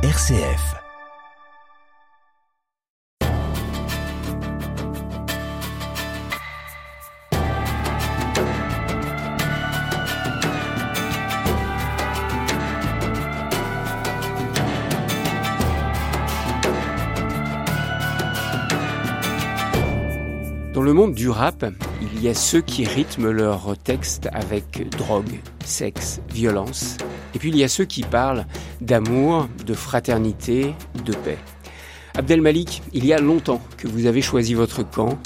RCF. Dans le monde du rap, il y a ceux qui rythment leurs textes avec drogue, sexe, violence. Et puis il y a ceux qui parlent d'amour, de fraternité, de paix. Abdel Malik, il y a longtemps que vous avez choisi votre camp.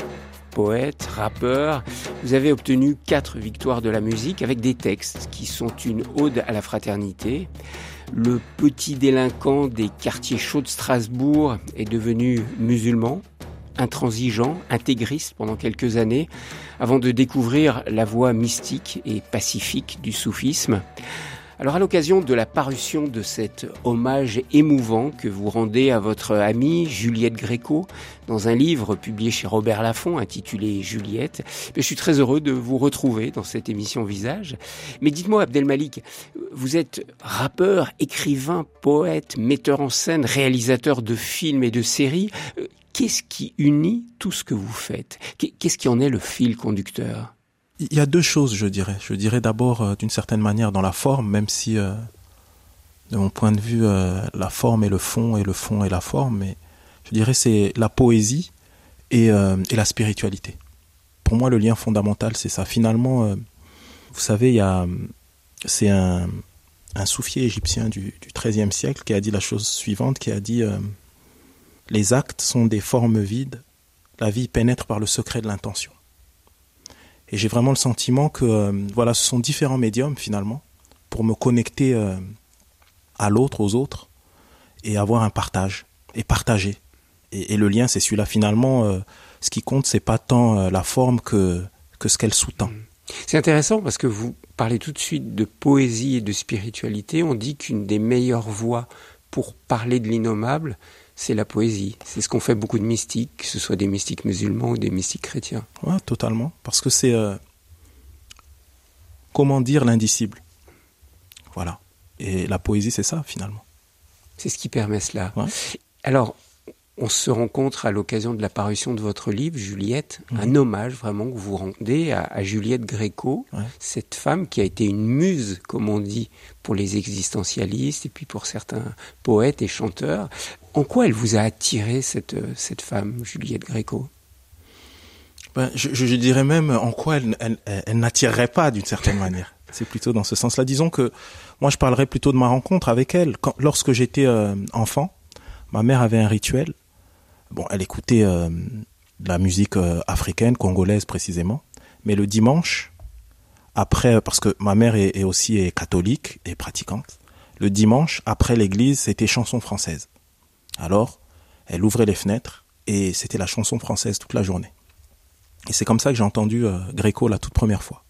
Poète, rappeur, vous avez obtenu quatre victoires de la musique avec des textes qui sont une ode à la fraternité. Le petit délinquant des quartiers chauds de Strasbourg est devenu musulman intransigeant, intégriste pendant quelques années, avant de découvrir la voie mystique et pacifique du soufisme. Alors à l'occasion de la parution de cet hommage émouvant que vous rendez à votre amie Juliette Gréco dans un livre publié chez Robert Laffont intitulé Juliette, je suis très heureux de vous retrouver dans cette émission Visage. Mais dites-moi Abdelmalik, vous êtes rappeur, écrivain, poète, metteur en scène, réalisateur de films et de séries. Qu'est-ce qui unit tout ce que vous faites? Qu'est-ce qui en est le fil conducteur? Il y a deux choses, je dirais. Je dirais d'abord, euh, d'une certaine manière, dans la forme, même si, euh, de mon point de vue, euh, la forme est le fond et le fond est la forme, mais je dirais c'est la poésie et, et, la spiritualité. Pour moi, le lien fondamental, c'est ça. Finalement, vous savez, il y a, c'est un, un soufier égyptien du XIIIe siècle qui a dit la chose suivante, qui a dit les actes sont des formes vides, la vie pénètre par le secret de l'intention. Et j'ai vraiment le sentiment que euh, voilà, ce sont différents médiums finalement pour me connecter euh, à l'autre, aux autres, et avoir un partage, et partager. Et, le lien, c'est celui-là. Finalement, euh, ce qui compte, c'est pas tant la forme que, que ce qu'elle sous-tend. C'est intéressant parce que vous parlez tout de suite de poésie et de spiritualité. On dit qu'une des meilleures voies pour parler de l'innommable, c'est la poésie. C'est ce qu'ont fait beaucoup de mystiques, que ce soit des mystiques musulmans ou des mystiques chrétiens. Oui, totalement. Parce que c'est. Euh, comment dire l'indicible Voilà. Et la poésie, c'est ça, finalement. C'est ce qui permet cela. Alors, on se rencontre à l'occasion de la parution de votre livre, Juliette, un hommage vraiment que vous rendez à, Juliette Gréco, cette femme qui a été une muse, comme on dit, pour les existentialistes et puis pour certains poètes et chanteurs. En quoi elle vous a attiré, cette, cette femme, Juliette Gréco? Ben, je, dirais même en quoi elle, elle, n'attirerait pas d'une certaine manière. C'est plutôt dans ce sens-là. Disons que moi, je parlerais plutôt de ma rencontre avec elle. Quand, lorsque j'étais euh, enfant, ma mère avait un rituel bon, elle écoutait euh, de la musique euh, africaine, congolaise précisément. Mais le dimanche, après, parce que ma mère est, aussi catholique et pratiquante, le dimanche, après l'église, c'était chanson française. Alors, elle ouvrait les fenêtres et c'était la chanson française toute la journée. Et c'est comme ça que j'ai entendu euh, Gréco la toute première fois.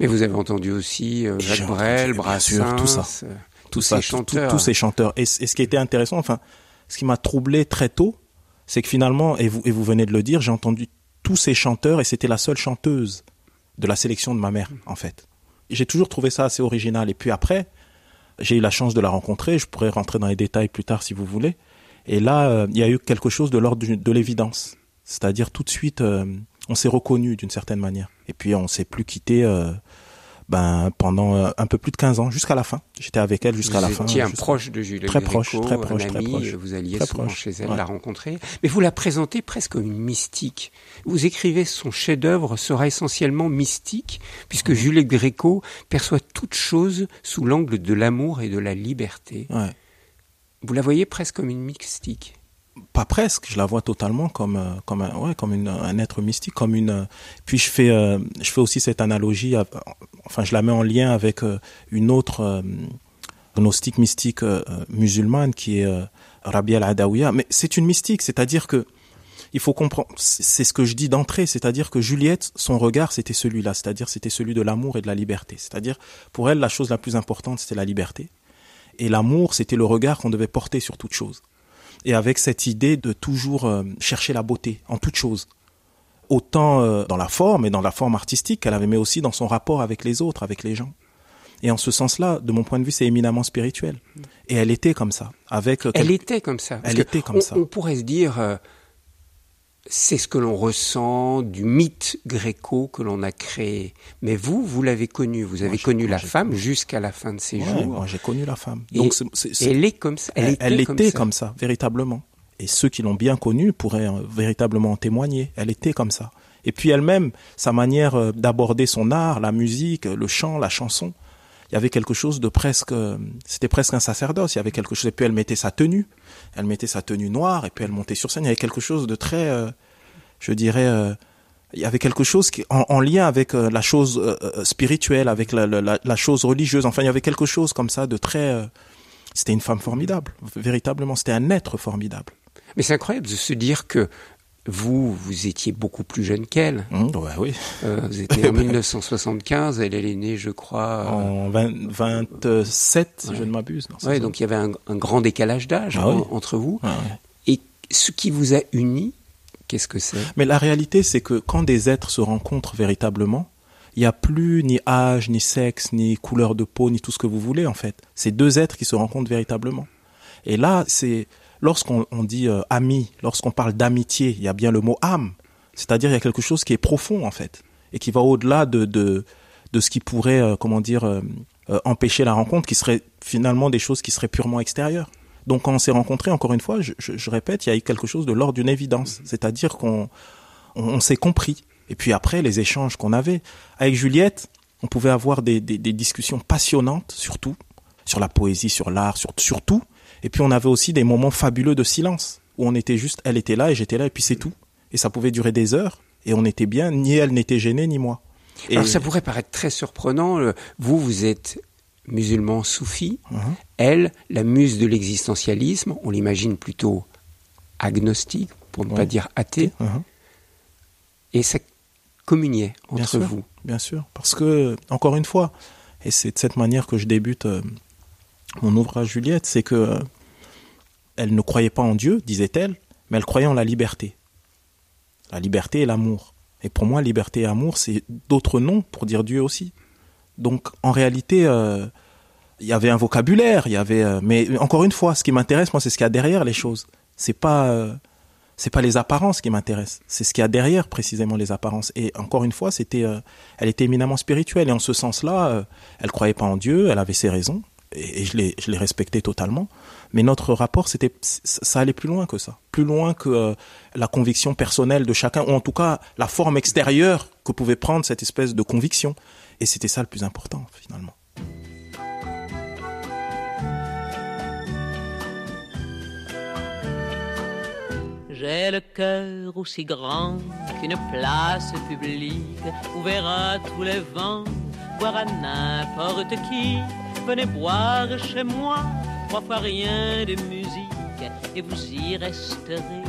Mais vous avez entendu aussi Jacques Brel, Brassens, tout ça, tous ces chanteurs. tous ces chanteurs. et, ce qui était intéressant, enfin, ce qui m'a troublé très tôt, c'est que finalement, et vous, et vous venez de le dire, j'ai entendu tous ces chanteurs et c'était la seule chanteuse de la sélection de ma mère, en fait. J'ai toujours trouvé ça assez original. Et puis après, j'ai eu la chance de la rencontrer. Je pourrais rentrer dans les détails plus tard si vous voulez. Et là, euh, il y a eu quelque chose de l'ordre de l'évidence. C'est-à-dire tout de suite, euh, on s'est reconnu d'une certaine manière. Et puis on s'est plus quitté euh, ben, pendant euh, un peu plus de 15 ans, jusqu'à la fin. J'étais avec elle jusqu'à la fin. Vous un proche de Juliette Très proche, très proche, très proche. Vous alliez souvent chez elle la rencontrer. Mais vous la présentez presque comme une mystique. Vous écrivez son chef-d'œuvre sera essentiellement mystique, puisque. Juliette Gréco perçoit toute chose sous l'angle de l'amour et de la liberté. Vous la voyez presque comme une mystique pas presque, je la vois totalement comme euh, comme un ouais, comme une, un être mystique, comme une. Euh, puis je fais euh, je fais aussi cette analogie, enfin je la mets en lien avec une autre gnostique mystique musulmane qui est Rabia al-Adawiya. Mais c'est une mystique, c'est-à-dire que il faut comprendre, c'est ce que je dis d'entrée, c'est-à-dire que Juliette, son regard, c'était celui-là, c'est-à-dire c'était celui de l'amour et de la liberté. C'est-à-dire pour elle, la chose la plus importante, c'était la liberté, et l'amour, c'était le regard qu'on devait porter sur toute chose et avec cette idée de toujours euh, chercher la beauté en toute chose. Autant euh, dans la forme et dans la forme artistique qu'elle avait, mais aussi dans son rapport avec les autres, avec les gens. Et en ce sens-là, de mon point de vue, c'est éminemment spirituel. Et elle était comme ça. Avec elle était comme ça. Elle était comme ça. On pourrait se dire, euh, c'est ce que l'on ressent du mythe gréco que l'on a créé. Mais vous, vous l'avez connu. Vous avez connu la femme jusqu'à la fin de ses jours. Moi, j'ai connu la femme. Donc, elle est comme ça. Elle, était, comme, ça. véritablement. Et ceux qui l'ont bien connue pourraient euh, véritablement en témoigner. Elle était comme ça. Et puis elle-même, sa manière euh, d'aborder son art, la musique, le chant, la chanson, il y avait quelque chose de presque, c'était presque un sacerdoce. Il y avait quelque chose. Et puis elle mettait sa tenue, elle mettait sa tenue noire, et puis elle montait sur scène. Il y avait quelque chose de très, euh, je dirais, euh, il y avait quelque chose qui, en, lien avec euh, la chose spirituelle, avec la, chose religieuse. Enfin, il y avait quelque chose comme ça de très. c'était une femme formidable, véritablement. C'était un être formidable. Mais c'est incroyable de se dire que vous, vous étiez beaucoup plus jeune qu'elle. Mmh, oui. Euh, vous étiez en 1975, elle, elle est née, je crois... En 27, si je ne m'abuse. Oui, donc il y avait un, grand décalage d'âge ah entre vous. Ah Et ce qui vous a uni, qu'est-ce que c'est? Mais la réalité, c'est que quand des êtres se rencontrent véritablement, il n'y a plus ni âge, ni sexe, ni couleur de peau, ni tout ce que vous voulez, en fait. C'est deux êtres qui se rencontrent véritablement. Et là, c'est lorsqu'on dit euh, ami, lorsqu'on parle d'amitié, il y a bien le mot âme. C'est-à-dire il y a quelque chose qui est profond en fait et qui va au-delà de, de, de ce qui pourrait euh, comment dire euh, empêcher la rencontre, qui serait finalement des choses qui seraient purement extérieures. Donc quand on s'est rencontrés, encore une fois, je, je, répète, il y a eu quelque chose de l'ordre d'une évidence, mm-hmm. c'est-à-dire qu'on on, s'est compris. Et puis après, les échanges qu'on avait avec Juliette, on pouvait avoir des, des, des discussions passionnantes, surtout sur la poésie, sur l'art, sur, sur tout. Et puis on avait aussi des moments fabuleux de silence où on était juste, elle était là et j'étais là et puis c'est tout. Et ça pouvait durer des heures et on était bien, ni elle n'était gênée ni moi. Et... Alors ça pourrait paraître très surprenant. Vous, vous êtes musulman soufi. Uh-huh. Elle, la muse de l'existentialisme, on l'imagine plutôt agnostique, pour ne pas dire athée. Uh-huh. Et ça communiait entre vous. Bien sûr, parce que, encore une fois, et c'est de cette manière que je débute euh, mon ouvrage Juliette, c'est que euh, elle ne croyait pas en Dieu, disait-elle, mais elle croyait en la liberté. La liberté et l'amour. Et pour moi, liberté et amour, c'est d'autres noms pour dire Dieu aussi. Donc, en réalité, euh, il y avait un vocabulaire, il y avait. Euh, mais encore une fois, ce qui m'intéresse, moi, c'est ce qu'il y a derrière les choses. C'est pas, c'est pas les apparences qui m'intéressent. C'est ce qu'il y a derrière précisément les apparences. Et encore une fois, c'était, elle était éminemment spirituelle. Et en ce sens-là, elle croyait pas en Dieu, elle avait ses raisons et, je l'ai je l'ai respecté totalement mais notre rapport c'était ça allait plus loin que ça. Plus loin que euh, la conviction personnelle de chacun ou en tout cas la forme extérieure que pouvait prendre cette espèce de conviction. Et c'était ça le plus important finalement. J'ai le cœur aussi grand qu'une place publique où verra tous les vents, voir à n'importe qui. Venez boire chez moi, trois fois rien de musique, et vous y resterez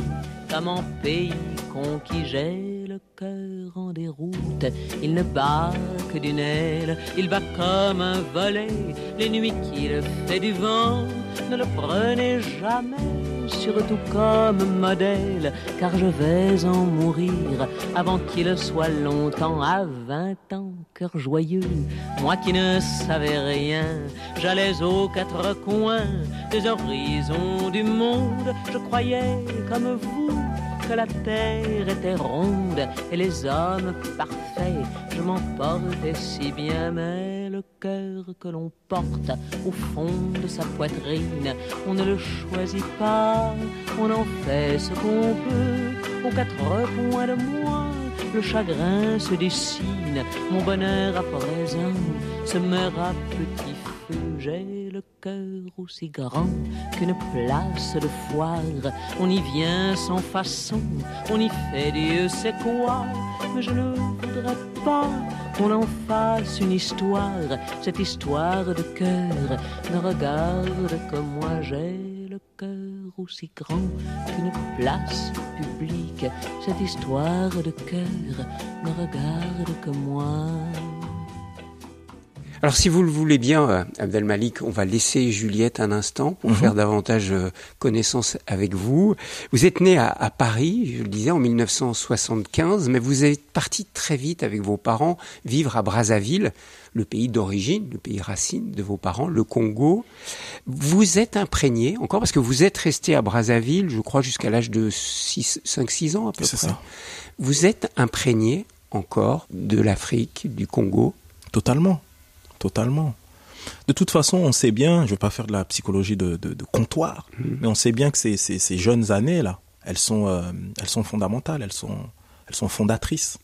comme en pays conquis. J'ai le cœur en déroute, il ne bat que d'une aile, il va comme un volet, les nuits qu'il fait du vent, ne le prenez jamais surtout comme modèle, car je vais en mourir avant qu'il soit longtemps à vingt ans, cœur joyeux. Moi qui ne savais rien, j'allais aux quatre coins des horizons du monde, je croyais comme vous que la terre était ronde et les hommes parfaits, je m'emportais si bien, mais le cœur que l'on porte au fond de sa poitrine, on ne le choisit pas, on en fait ce qu'on peut, aux quatre points de moi, le chagrin se dessine, mon bonheur à présent se meurt à petit j'ai le cœur aussi grand qu'une place de foire. On y vient sans façon, on y fait Dieu sait quoi. Mais je ne voudrais pas qu'on en fasse une histoire. Cette histoire de cœur ne regarde que moi j'ai le cœur aussi grand qu'une place publique. Cette histoire de cœur ne regarde que moi. Alors si vous le voulez bien, euh, Abdel Malik, on va laisser Juliette un instant pour Mhm. faire davantage euh, connaissance avec vous. Vous êtes né à, à Paris, je le disais, en 1975, mais vous êtes parti très vite avec vos parents vivre à Brazzaville, le pays d'origine, le pays racine de vos parents, le Congo. Vous êtes imprégné encore parce que vous êtes resté à Brazzaville, je crois, jusqu'à l'âge de 5-6 ans à peu près. Ça. Vous êtes imprégné encore de l'Afrique, du Congo. Totalement. Totalement. De toute façon, on sait bien, je ne vais pas faire de la psychologie de, de- de comptoir, mais on sait bien que ces, ces- ces jeunes années-là, elles sont, euh, elles sont fondamentales, elles sont, elles sont fondatrices.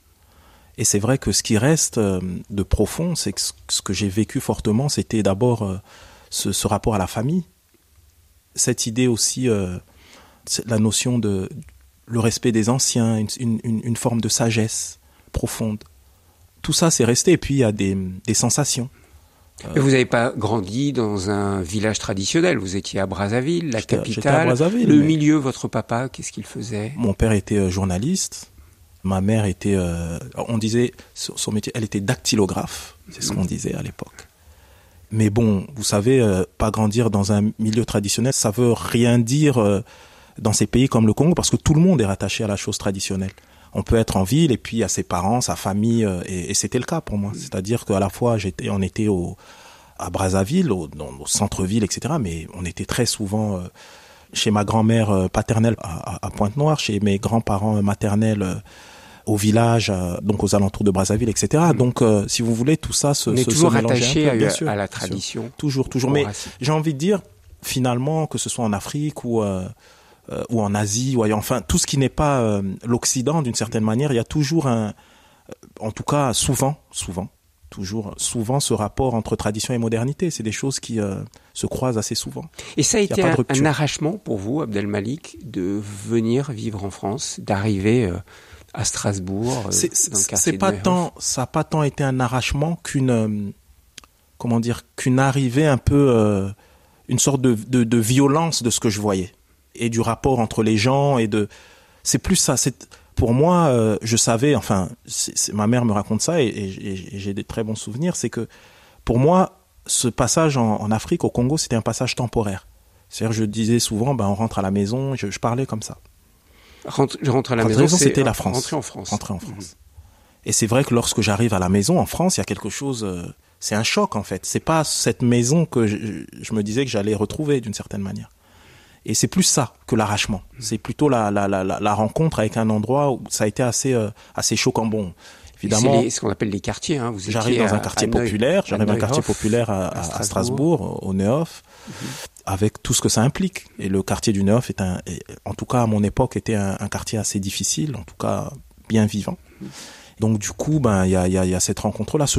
Et c'est vrai que ce qui reste euh, de profond, c'est que ce, ce que j'ai vécu fortement, c'était d'abord euh, ce, ce rapport à la famille, cette idée aussi, la notion de le respect des anciens, une, une- une- une forme de sagesse profonde. Tout ça, c'est resté. Et puis, il y a des, des sensations. Mais vous n'avez pas grandi dans un village traditionnel. Vous étiez à Brazzaville, la capitale. à Brazzaville, le mais- milieu, votre papa, qu'est-ce qu'il faisait? Mon père était euh, journaliste. Ma mère était, euh, on disait, son son métier, elle était dactylographe. C'est ce qu'on disait à l'époque. Mais bon, vous savez, euh, pas grandir dans un milieu traditionnel, ça veut rien dire euh, dans ces pays comme le Congo, parce que tout le monde est rattaché à la chose traditionnelle. On peut être en ville et puis à ses parents, sa famille, euh, et, et c'était le cas pour moi. C'est-à-dire qu'à la fois, j'étais, on était au, à Brazzaville, au, centre-ville, etc. Mais on était très souvent euh, chez ma grand-mère euh, paternelle à, à- Pointe-Noire, chez mes grands-parents maternels au village, donc aux alentours de Brazzaville, etc. Donc, euh, si vous voulez, tout ça se, On est se- se toujours un attaché peu, à, bien à sûr, la sûr. tradition. Toujours, toujours. Mais j'ai envie de dire, finalement, que ce soit en Afrique ou, euh, euh, ou en Asie, ou enfin, tout ce qui n'est pas euh, l'Occident, d'une certaine manière, il y a toujours un, euh, en tout cas, souvent, souvent, toujours, souvent, ce rapport entre tradition et modernité. C'est des choses qui euh, se croisent assez souvent. Et ça a été un, arrachement pour vous, Abdel Malik, de venir vivre en France, d'arriver à Strasbourg, C'est pas tant, ça n'a pas tant été un arrachement qu'une, comment dire, qu'une arrivée un peu, une sorte de, de, de violence de ce que je voyais et du rapport entre les gens et de, c'est plus ça. C'est pour moi, euh, je savais, enfin, ma mère me raconte ça et, et- et j'ai des très bons souvenirs. C'est que pour moi, ce passage en, en Afrique, au Congo, c'était un passage temporaire. C'est-à-dire, je disais souvent, ben, on rentre à la maison, je, je parlais comme ça. Rentre, je rentre à la maison, c'était la France. Rentrer en France. Rentrer en France. Et c'est vrai que lorsque j'arrive à la maison en France, il y a quelque chose. euh, c'est un choc en fait. C'est pas cette maison que je, je me disais que j'allais retrouver d'une certaine manière. Et c'est plus ça que l'arrachement. C'est plutôt la, la, la, la, rencontre avec un endroit où ça a été assez, euh, assez choquant. Bon, C'est évidemment, les- ce qu'on appelle les quartiers. Hein. Vous j'arrive dans un quartier populaire. J'arrive dans un quartier populaire à, à à- à Strasbourg. Strasbourg, au Neuhoff, avec tout ce que ça implique. Et le quartier du Neuhoff est un, est- en tout cas à mon époque, était un, un quartier assez difficile, en tout cas bien vivant. Donc du coup, ben il y a, y, a, y a cette rencontre-là, ce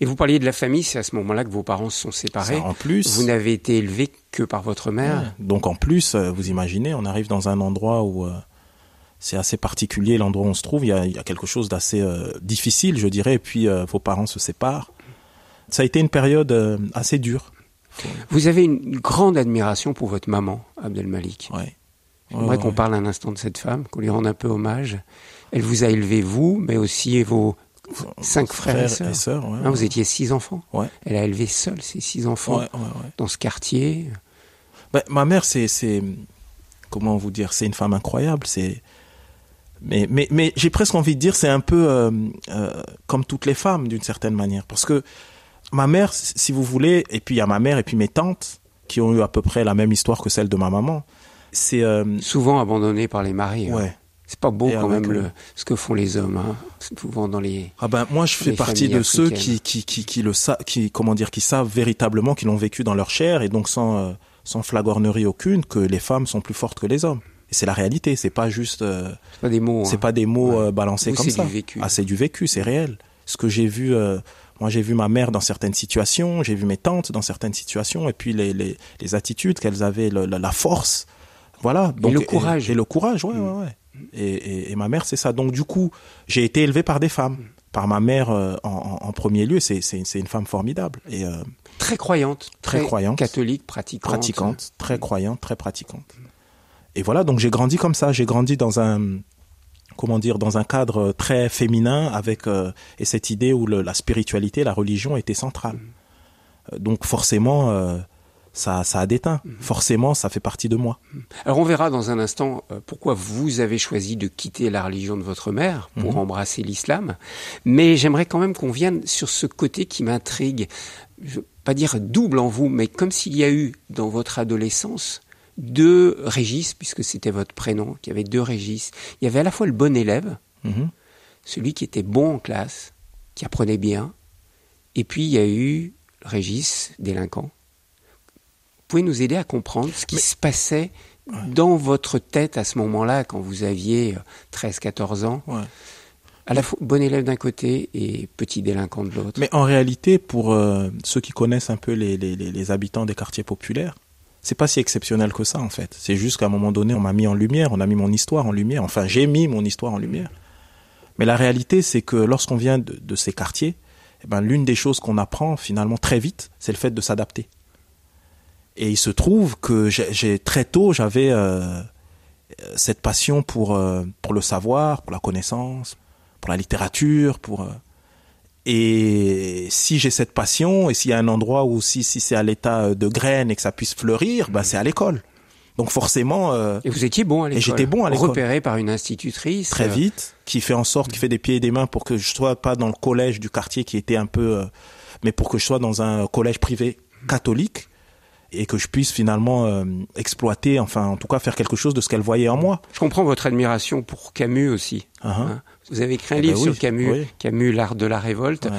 Et vous parliez de la famille, c'est à ce moment-là que vos parents se sont séparés. Ça, en plus, Vous n'avez été élevé que par votre mère. Ouais. Donc en plus, euh, vous imaginez, on arrive dans un endroit où euh, c'est assez particulier, l'endroit où on se trouve. Il y a, il y a quelque chose d'assez euh, difficile, je dirais. Et puis euh, vos parents se séparent. Ça a été une période assez dure. Vous avez une grande admiration pour votre maman, Abdel Malik. Ouais. J'aimerais qu'on parle un instant de cette femme, qu'on lui rende un peu hommage. Elle vous a élevé, vous, mais aussi vos cinq frères, et sœurs. sœurs, ouais, Hein, vous étiez six enfants. Ouais. Elle a élevé seule ses six enfants dans ce quartier. Ben, ma mère, c'est, c'est, comment vous dire, c'est une femme incroyable. C'est, mais, mais, mais j'ai presque envie de dire, c'est un peu euh, euh, comme toutes les femmes d'une certaine manière, parce que ma mère, si vous voulez, et puis il y a ma mère et puis mes tantes qui ont eu à peu près la même histoire que celle de ma maman. C'est, euh, Souvent abandonnée par les maris. hein. C'est pas beau Et quand même le- ce que font les hommes. Hein. Souvent dans les. Ah ben moi je fais partie de ceux qui qui qui qui le savent qui comment dire qui savent véritablement qui l'ont vécu dans leur chair et donc sans euh, sans flagornerie aucune que les femmes sont plus fortes que les hommes. Et c'est la réalité, c'est pas juste euh, C'est pas des mots. c'est hein. pas des mots Ouais. euh, balancés Vous, comme c'est ça. du vécu. Ah c'est du vécu, c'est réel. Ce que j'ai vu euh, moi j'ai vu ma mère dans certaines situations, j'ai vu mes tantes dans certaines situations et puis les les, les attitudes qu'elles avaient le- la, la force voilà donc le courage. et, le courage ouais Mm. ouais ouais et, et, et ma mère, c'est ça. Donc du coup, j'ai été élevé par des femmes. Par ma mère euh, en, premier lieu, c'est une femme formidable et euh, Très croyante. Très croyante. Catholique, pratiquante. pratiquante, très croyante, très pratiquante. Et voilà, donc j'ai grandi comme ça. J'ai grandi dans un comment dire, dans un cadre très féminin, avec euh, et cette idée où le, la spiritualité, la religion était centrale. Donc forcément, ça, ça a déteint. Forcément, ça fait partie de moi. Alors on verra dans un instant euh, pourquoi vous avez choisi de quitter la religion de votre mère pour Mhm. embrasser l'islam. Mais j'aimerais quand même qu'on vienne sur ce côté qui m'intrigue. Je veux pas dire double en vous, mais comme s'il y a eu dans votre adolescence deux Régis, puisque c'était votre prénom, qu'il y avait deux Régis. Il y avait à la fois le bon élève, Mhm. celui qui était bon en classe, qui apprenait bien, et puis il y a eu le Régis délinquant. Vous pouvez nous aider à comprendre ce qui se passait dans votre tête à ce moment-là, quand vous aviez euh, 13-14 ans, Ouais. à la fois bon élève d'un côté et petit délinquant de l'autre. Mais en réalité, pour euh, ceux qui connaissent un peu les, les, les- les habitants des quartiers populaires, c'est pas si exceptionnel que ça en fait. C'est juste qu'à un moment donné, on m'a mis en lumière, on a mis mon histoire en lumière. Enfin, j'ai mis mon histoire en lumière. Mais la réalité, c'est que lorsqu'on vient de, de ces quartiers, eh ben, l'une des choses qu'on apprend finalement très vite, c'est le fait de s'adapter. Et il se trouve que j'ai très tôt, j'avais euh, euh, cette passion pour euh, pour le savoir, pour la connaissance, pour la littérature, pour euh, et si j'ai cette passion, et s'il y a un endroit où si, si c'est à l'état de graine et que ça puisse fleurir, ben c'est à l'école. Donc forcément, euh, Et vous étiez bon à l'école. j'étais bon à l'école. Repéré par une institutrice. très euh, vite, qui fait en sorte, qui fait des pieds et des mains pour que je sois pas dans le collège du quartier qui était un peu, euh, mais pour que je sois dans un collège privé catholique et que je puisse finalement euh, exploiter, enfin en tout cas faire quelque chose de ce qu'elle voyait en moi. Je comprends votre admiration pour Camus aussi. Uh-huh. hein. Vous avez écrit un Eh ben livre oui, sur Camus, oui. Camus, l'art de la révolte. Ouais.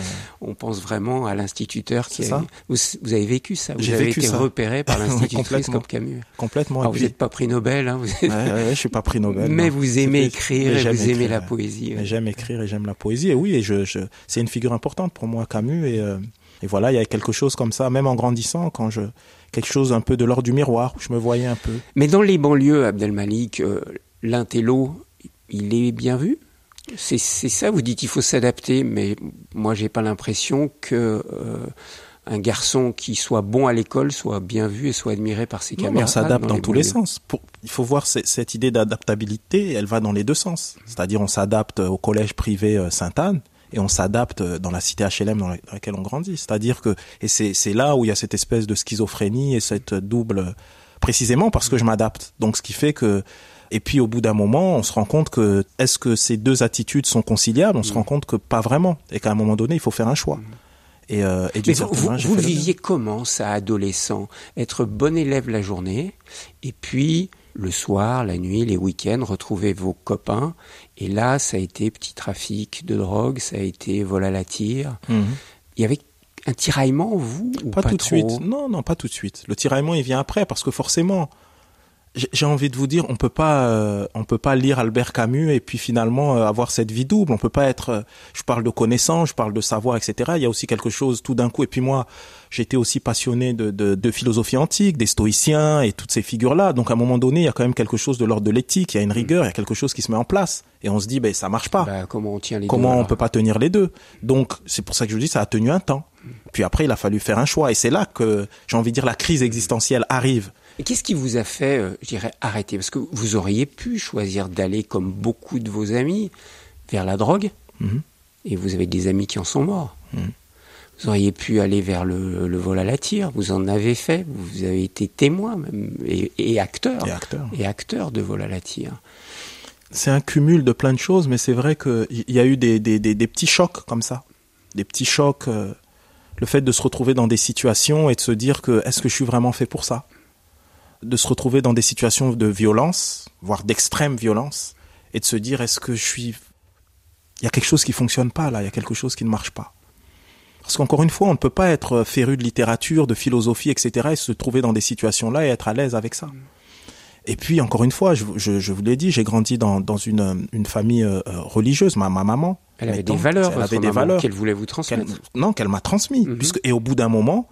On pense vraiment à l'instituteur qui a... Vous, vous avez vécu ça. Vous J'ai avez vécu été ça. repéré par l'institutrice comme Camus. Complètement. Alors vous n'êtes pas prix Nobel. Hein, vous êtes- ouais, ouais, ouais, je suis pas prix Nobel. Mais non. vous aimez écrire et vous aimez la poésie. J'aime écrire et j'aime la poésie. Et oui, et je, je, c'est une figure importante pour moi, Camus. Et, euh, et voilà, il y a quelque chose comme ça, même en grandissant, quand je quelque chose un peu de l'ordre du miroir, où je me voyais un peu. Mais dans les banlieues, Abdelmalik, euh, l'intello, il est bien vu? C'est, ça, vous dites il faut s'adapter, mais moi j'ai pas l'impression que euh, un garçon qui soit bon à l'école soit bien vu et soit admiré par ses camarades. on s'adapte dans, les tous les sens. Pour, il faut voir ce- cette idée d'adaptabilité, elle va dans les deux sens. C'est-à-dire, on s'adapte au collège privé euh, Sainte-Anne et on s'adapte euh, dans la cité HLM dans, la- dans laquelle on grandit. C'est-à-dire que, et c'est c'est là où il y a cette espèce de schizophrénie et cette double, précisément parce que je m'adapte. Donc, ce qui fait que, et puis au bout d'un moment, on se rend compte que est-ce que ces deux attitudes sont conciliables? On se rend compte que pas vraiment, et qu'à un moment donné, il faut faire un choix. Et, euh, et Mais vous, vous, le viviez comment ça, adolescent? Être bon élève la journée, et puis le soir, la nuit, les week-ends, retrouver vos copains. Et là, ça a été petit trafic de drogue, ça a été vol à la tire. Mhm. Il y avait un tiraillement, vous ou Pas, tout de suite. Non, non, pas tout de suite. Le tiraillement, il vient après parce que forcément, j'ai envie de vous dire, on peut pas, euh, on peut pas lire Albert Camus et puis finalement euh, avoir cette vie double. On peut pas être. euh, je parle de connaissances, je parle de savoir, etc. Il y a aussi quelque chose tout d'un coup. Et puis moi, j'étais aussi passionné de, de, de philosophie antique, des stoïciens et toutes ces figures-là. Donc à un moment donné, il y a quand même quelque chose de l'ordre de l'éthique. Il y a une rigueur, il y a quelque chose qui se met en place. Et on se dit, ben ça marche pas. Bah, comment on tient les Comment deux, on peut pas tenir les deux? Donc c'est pour ça que je vous dis ça a tenu un temps. Puis après il a fallu faire un choix et c'est là que j'ai envie de dire la crise existentielle arrive. Et qu'est-ce qui vous a fait, euh, je dirais, arrêter? Parce que vous auriez pu choisir d'aller, comme beaucoup de vos amis, vers la drogue. Mhm. Et vous avez des amis qui en sont morts. Mhm. Vous auriez pu aller vers le, le vol à la tire. Vous en avez fait. Vous avez été témoin même, et, et acteur. Et acteur. Et acteur de vol à la tire. C'est un cumul de plein de choses, mais c'est vrai qu'il y a eu des, des, des, des petits chocs comme ça, des petits chocs. euh, le fait de se retrouver dans des situations et de se dire que est-ce que je suis vraiment fait pour ça? De se retrouver dans des situations de violence, voire d'extrême violence, et de se dire est-ce que je suis il y a quelque chose qui fonctionne pas là, il y a quelque chose qui ne marche pas. Parce qu'encore une fois, on ne peut pas être féru de littérature, de philosophie, etc., et se trouver dans des situations-là et être à l'aise avec ça. Et puis, encore une fois, je, je, je vous l'ai dit, j'ai grandi dans, dans une, une famille euh, euh, religieuse, ma, ma maman. Elle avait des valeurs, elle avait des valeurs qu'elle voulait vous transmettre. non, qu'elle m'a transmis. Mhm. Puisque, et au bout d'un moment,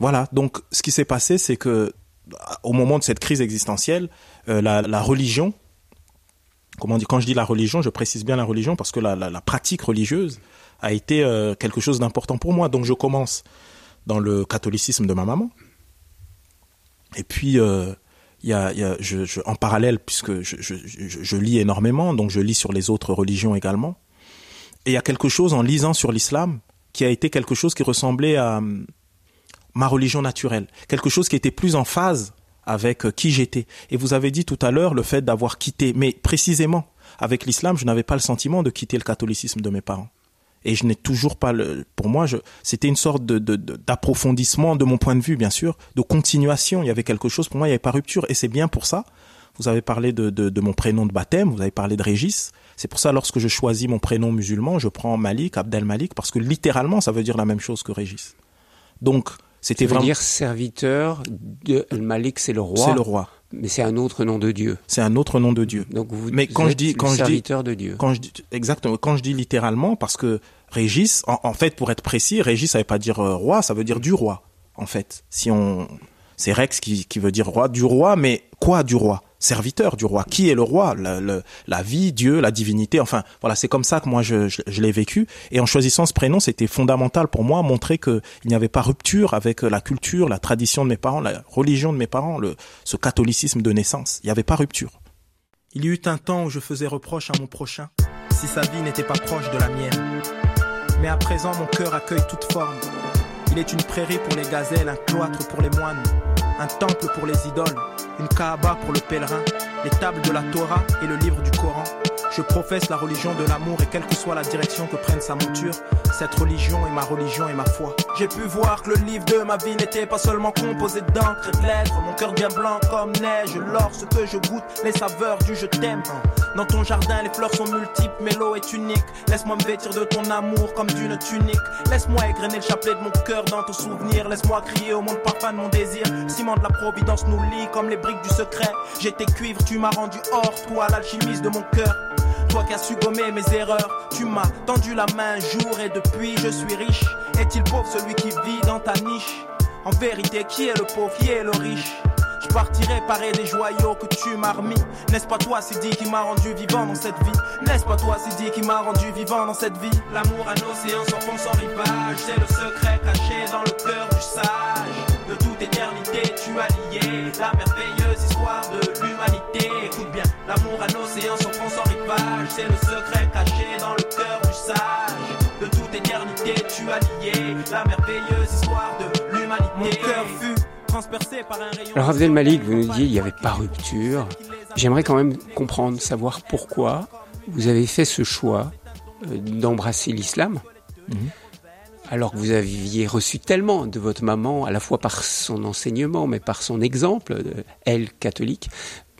voilà. Donc, ce qui s'est passé, c'est que, au moment de cette crise existentielle, euh, la, religion, comment dit, quand je dis la religion, je précise bien la religion parce que la, pratique religieuse a été euh, quelque chose d'important pour moi. Donc, je commence dans le catholicisme de ma maman. Et puis, euh, y a, en parallèle, puisque je, je, lis énormément, donc je lis sur les autres religions également. Et il y a quelque chose en lisant sur l'islam qui a été quelque chose qui ressemblait à ma religion naturelle, quelque chose qui était plus en phase avec euh, qui j'étais. Et vous avez dit tout à l'heure le fait d'avoir quitté, mais précisément avec l'islam, je n'avais pas le sentiment de quitter le catholicisme de mes parents. Et je n'ai toujours pas le, pour moi, c'était une sorte de, d'approfondissement de, mon point de vue, bien sûr, de continuation. Il y avait quelque chose, pour moi, il n'y avait pas rupture. Et c'est bien pour ça. Vous avez parlé de, de, mon prénom de baptême, vous avez parlé de Régis. C'est pour ça, lorsque je choisis mon prénom musulman, je prends Malik, Abdel Malik, parce que littéralement, ça veut dire la même chose que Régis. Donc, c'était vraiment. dire serviteur de Malik, c'est le roi. C'est le roi. Mais c'est un autre nom de Dieu. C'est un autre nom de Dieu. Donc vous, Mais quand je dis quand je dis de Dieu. Quand je dis exactement quand je dis littéralement parce que Régis en, fait pour être précis Régis ça veut pas dire euh, roi ça veut dire du roi en fait si on c'est Rex qui, qui veut dire roi du roi mais quoi du roi? Serviteur du roi. Qui est le roi? La vie, Dieu, la divinité. Enfin, voilà, c'est comme ça que moi je, l'ai vécu. Et en choisissant ce prénom, c'était fondamental pour moi, montrer qu'il n'y avait pas rupture avec la culture, la tradition de mes parents, la religion de mes parents, ce catholicisme de naissance. Il n'y avait pas rupture. Il y eut un temps où je faisais reproche à mon prochain si sa vie n'était pas proche de la mienne. Mais à présent, mon cœur accueille toute forme. Il est une prairie pour les gazelles, un cloître pour les moines, un temple pour les idoles une Kaaba pour le pèlerin, les tables de la Torah et le livre du Coran. Je professe la religion de l'amour et quelle que soit la direction que prenne sa monture, cette religion est ma religion et ma foi. J'ai pu voir que le livre de ma vie n'était pas seulement composé d'encre et de lettres. Mon cœur bien blanc comme neige lorsque je goûte les saveurs du je t'aime. Dans ton jardin, les fleurs sont multiples, mais l'eau est unique. Laisse-moi me vêtir de ton amour comme d'une tunique. Laisse-moi égrener le chapelet de mon cœur dans ton souvenir. Laisse-moi crier au monde parfum de mon désir. Ciment de la providence nous lie comme les briques du secret. J'étais cuivre, tu m'as rendu or, toi l'alchimiste de mon cœur toi qui as su gommer mes erreurs. Tu m'as tendu la main un jour et depuis je suis riche. Est-il pauvre celui qui vit dans ta niche? En vérité, qui est le pauvre, qui est le riche? Je partirai parer des joyaux que tu m'as remis. N'est-ce pas toi, Sidi, qui m'a rendu vivant dans cette vie? N'est-ce pas toi, Sidi, qui m'a rendu vivant dans cette vie? L'amour à l'océan s'enfonce sans rivage. C'est le secret caché dans le cœur du sage. De toute éternité, tu as lié la merveilleuse histoire de l'humanité. Écoute bien, l'amour à l'océan s'enfonce sans rivage. C'est le secret caché dans le cœur du sage. De toute éternité, tu as lié la merveilleuse histoire de l'humanité. Mon cœur fut alors Abdel Malik, vous nous disiez il n'y avait pas rupture. J'aimerais quand même comprendre, savoir pourquoi vous avez fait ce choix euh, d'embrasser l'islam. Mhm. Alors que vous aviez reçu tellement de votre maman, à la fois par son enseignement, mais par son exemple, elle catholique.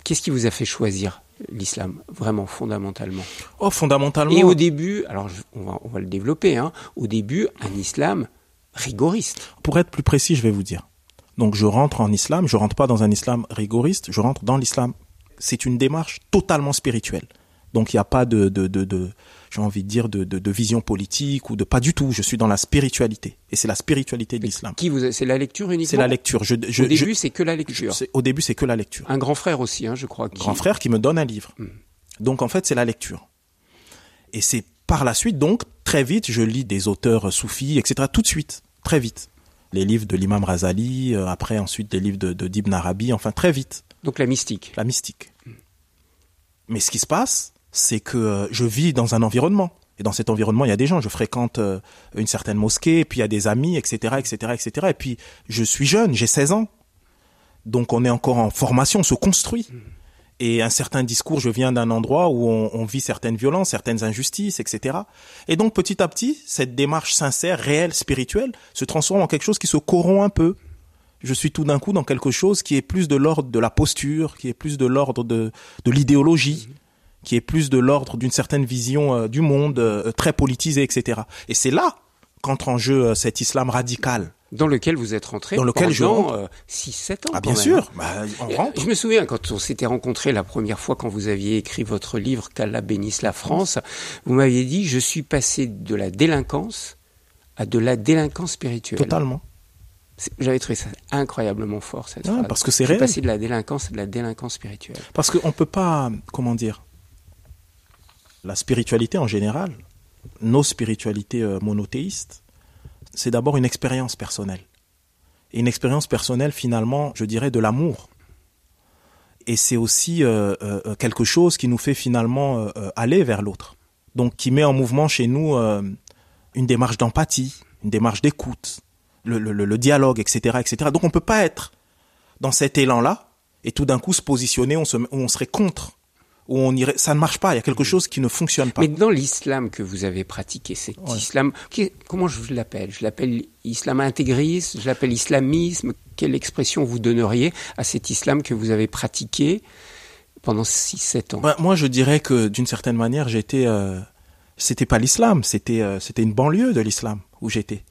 Qu'est-ce qui vous a fait choisir l'islam, vraiment fondamentalement? Oh, fondamentalement. Et au début, alors on va, on va le développer, hein, au début, un islam rigoriste. Pour être plus précis, je vais vous dire. Donc je rentre en islam, je rentre pas dans un islam rigoriste, je rentre dans l'islam. C'est une démarche totalement spirituelle. Donc il n'y a pas de, de, de, de j'ai envie de dire, de, de, de, vision politique ou de pas du tout. Je suis dans la spiritualité. Et c'est la spiritualité de l'islam. Qui vous, c'est la lecture uniquement? C'est la lecture. Je, je, au début, c'est que la lecture. au début, c'est que la lecture. Un grand frère aussi, hein, je crois. Grand frère qui me donne un livre. Hmm. Donc en fait, c'est la lecture. Et c'est par la suite, donc, très vite, je lis des auteurs soufis, etc. Tout de suite. Très vite les livres de l'imam Razali, euh, après ensuite des livres de, de d'Ibn Arabi, enfin très vite. Donc la mystique. La mystique. Mais ce qui se passe, c'est que euh, je vis dans un environnement. Et dans cet environnement, il y a des gens. Je fréquente euh, une certaine mosquée, puis il y a des amis, etc., etc., etc. Et puis, je suis jeune, j'ai 16 ans. Donc, on est encore en formation, on se construit et un certain discours, je viens d'un endroit où on, vit certaines violences, certaines injustices, etc. Et donc petit à petit, cette démarche sincère, réelle, spirituelle, se transforme en quelque chose qui se corrompt un peu. Je suis tout d'un coup dans quelque chose qui est plus de l'ordre de la posture, qui est plus de l'ordre de, de l'idéologie, qui est plus de l'ordre d'une certaine vision euh, du monde, euh, très politisée, etc. Et c'est là qu'entre en jeu euh, cet islam radical dans lequel vous êtes rentré dans lequel pendant 6-7 ans. Ah, bien sûr, bah, on rentre. Je me souviens quand on s'était rencontré la première fois quand vous aviez écrit votre livre Qu'Allah bénisse la France, vous m'aviez dit je suis passé de la délinquance à de la délinquance spirituelle. Totalement. J'avais trouvé ça incroyablement fort cette phrase. Parce que c'est réel. Passé de la délinquance à de la délinquance spirituelle. Parce qu'on peut pas, comment dire, la spiritualité en général, nos spiritualités euh, monothéistes, c'est d'abord une expérience personnelle. Et une expérience personnelle, finalement, je dirais, de l'amour. et c'est aussi euh, euh, quelque chose qui nous fait finalement euh, aller vers l'autre. Donc qui met en mouvement chez nous une démarche d'empathie, une démarche d'écoute, le, dialogue, etc., etc. Donc on peut pas être dans cet élan-là et tout d'un coup se positionner, on serait contre où on irait, ça ne marche pas. Il y a quelque chose qui ne fonctionne pas. Mais dans l'islam que vous avez pratiqué, cet islam, comment je l'appelle? Je l'appelle islam intégriste, je l'appelle islamisme. Quelle expression vous donneriez à cet islam que vous avez pratiqué pendant 6-7 ans? Bah, Moi, je dirais que d'une certaine manière, j'étais, euh, c'était pas l'islam, c'était, euh, c'était une banlieue de l'islam où j'étais.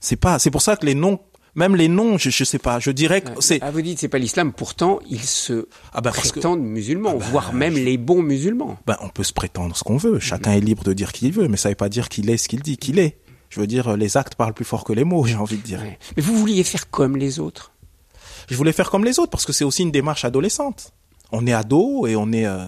C'est pas, c'est pour ça que les noms même les noms, je, je sais pas. Je dirais que c'est. Ah, vous dites c'est pas l'islam. Pourtant, ils se ah bah prétendent musulmans, ah bah, voire même les bons musulmans. Ben, on peut se prétendre ce qu'on veut. Chacun est libre de dire qu'il veut, mais ça veut pas dire qu'il est ce qu'il dit qu'il est. Je veux dire, les actes parlent plus fort que les mots. J'ai envie de dire. Mais vous vouliez faire comme les autres? Je voulais faire comme les autres parce que c'est aussi une démarche adolescente. On est ado et on est. Euh,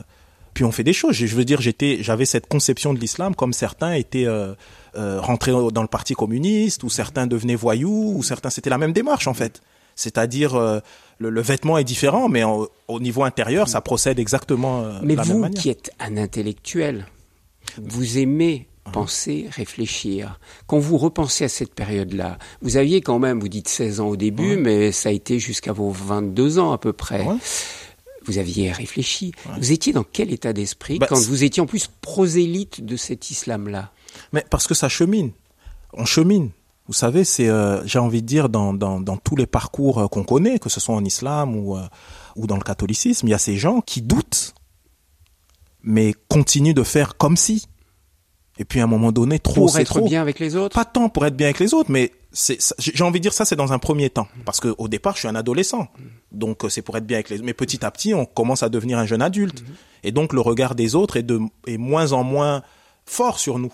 puis on fait des choses. Je veux dire, j'étais, j'avais cette conception de l'islam comme certains étaient. Euh, euh, rentrer dans le parti communiste, ou certains devenaient voyous, ou certains c'était la même démarche en fait. C'est-à-dire euh, le, vêtement est différent, mais au niveau intérieur, ça procède exactement euh, mais la même manière. vous, qui êtes un intellectuel, vous aimez penser, réfléchir. Quand vous repensez à cette période-là, vous aviez quand même, vous dites 16 ans au début, mais ça a été jusqu'à vos 22 ans à peu près. Vous aviez réfléchi. Vous étiez dans quel état d'esprit bah, quand vous étiez en plus prosélyte de cet islam-là? Mais parce que ça chemine. On chemine. Vous savez, c'est, euh, j'ai envie de dire, dans, dans, dans tous les parcours euh, qu'on connaît, que ce soit en islam ou, euh, ou dans le catholicisme, il y a ces gens qui doutent, mais continuent de faire comme si. Et puis à un moment donné, trop pour être bien avec les autres. Pas tant pour être bien avec les autres, mais c'est, j'ai envie de dire ça, c'est dans un premier temps, parce que au départ, je suis un adolescent, donc c'est pour être bien avec les autres. Mais petit à petit, on commence à devenir un jeune adulte, et donc le regard des autres est de est moins en moins fort sur nous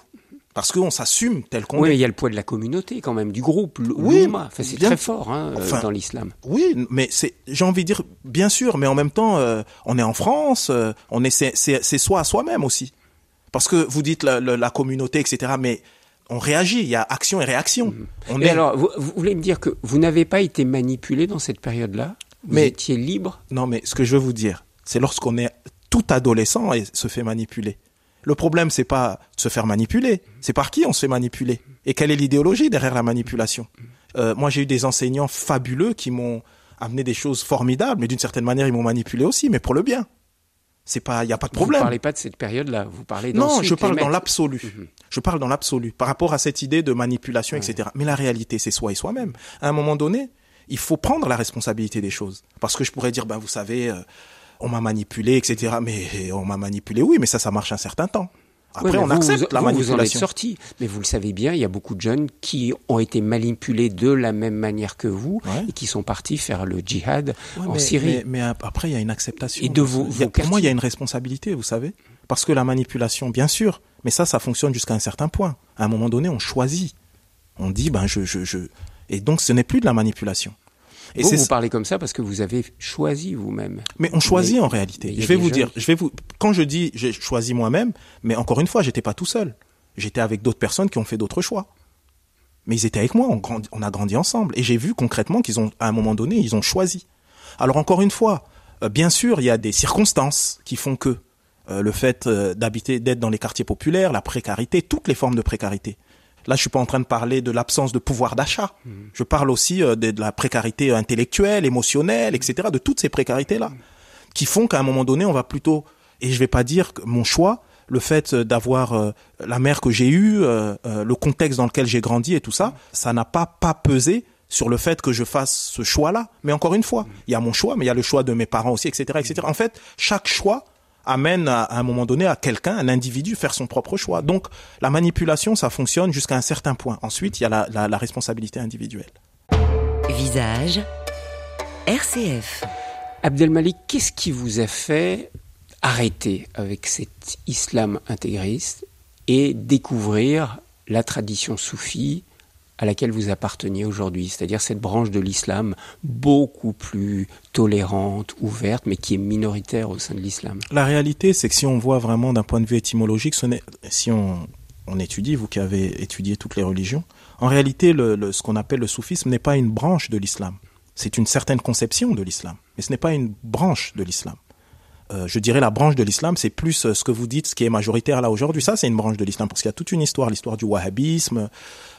parce qu'on s'assume tel qu'on est. Oui, il y a le poids de la communauté quand même, du groupe. Oui, enfin, c'est très fort hein, euh, dans l'islam. Oui, mais c'est, j'ai envie de dire, bien sûr, mais en même temps, euh, on est en France, euh, on est, c'est, c'est, soi à soi-même aussi. Parce que vous dites la, la, communauté, etc., mais on réagit, il y a action et réaction. Mhm. On est... alors, vous, vous, voulez me dire que vous n'avez pas été manipulé dans cette période-là? Vous mais, étiez libre? Non, mais ce que je veux vous dire, c'est lorsqu'on est tout adolescent et se fait manipuler. Le problème, c'est pas de se faire manipuler, c'est par qui on se fait manipuler et quelle est l'idéologie derrière la manipulation. Euh, moi, j'ai eu des enseignants fabuleux qui m'ont amené des choses formidables, mais d'une certaine manière, ils m'ont manipulé aussi, mais pour le bien. C'est pas, il y a pas de problème. Vous parlez pas de cette période-là, vous parlez Non, je parle dans l'absolu. Mhm. Je parle dans l'absolu par rapport à cette idée de manipulation, etc. Mais la réalité, c'est soi et soi-même. À un moment donné, il faut prendre la responsabilité des choses. Parce que je pourrais dire, ben vous savez. Euh, on m'a manipulé, etc. Mais on m'a manipulé, oui, mais ça, ça marche un certain temps. Après, on accepte la manipulation. Vous en êtes sorti, mais vous le savez bien, il y a beaucoup de jeunes qui ont été manipulés de la même manière que vous et qui sont partis faire le djihad en Syrie. Mais, après, il y a une acceptation. Et de vous, pour moi, il y a une responsabilité, vous savez, parce que la manipulation, bien sûr, mais ça, ça fonctionne jusqu'à un certain point. À un moment donné, on choisit. On dit, ben, je, je, je... et donc, ce n'est plus de la manipulation. Et vous, vous parlez comme ça parce que vous avez choisi vous-même. Mais on choisit en réalité. Je vais vous dire, je vais vous, quand je dis j'ai choisi moi-même, mais encore une fois, j'étais pas tout seul. J'étais avec d'autres personnes qui ont fait d'autres choix. Mais ils étaient avec moi, on, on a grandi ensemble. Et j'ai vu concrètement qu'ils ont, à un moment donné, ils ont choisi. Alors encore une fois, euh, bien sûr, il y a des circonstances qui font que euh, le fait euh, d'habiter, d'être dans les quartiers populaires, la précarité, toutes les formes de précarité. Là, je suis pas en train de parler de l'absence de pouvoir d'achat. Mhm. Je parle aussi euh, de, la précarité intellectuelle, émotionnelle, etc. De toutes ces précarités-là, qui font qu'à un moment donné, on va plutôt. Et je vais pas dire que mon choix, le fait d'avoir euh, la mère que j'ai eue, euh, le contexte dans lequel j'ai grandi et tout ça, ça n'a pas pas pesé sur le fait que je fasse ce choix-là. Mais encore une fois, il y a mon choix, mais il y a le choix de mes parents aussi, etc., etc. En fait, chaque choix amène à, un moment donné à quelqu'un, un individu, faire son propre choix. Donc la manipulation, ça fonctionne jusqu'à un certain point. Ensuite, il y a la, responsabilité individuelle. Visage, RCF. Abdelmalik, qu'est-ce qui vous a fait arrêter avec cet islam intégriste et découvrir la tradition soufie à laquelle vous apparteniez aujourd'hui, c'est-à-dire cette branche de l'islam beaucoup plus tolérante, ouverte, mais qui est minoritaire au sein de l'islam La réalité, c'est que si on voit vraiment d'un point de vue étymologique, ce si on, étudie, vous qui avez étudié toutes les religions, en réalité, ce qu'on appelle le soufisme n'est pas une branche de l'islam. C'est une certaine conception de l'islam, mais ce n'est pas une branche de l'islam. Euh, je dirais la branche de l'islam, c'est plus euh, ce que vous dites, ce qui est majoritaire là aujourd'hui. Ça, c'est une branche de l'islam parce qu'il y a toute une histoire, l'histoire du wahhabisme,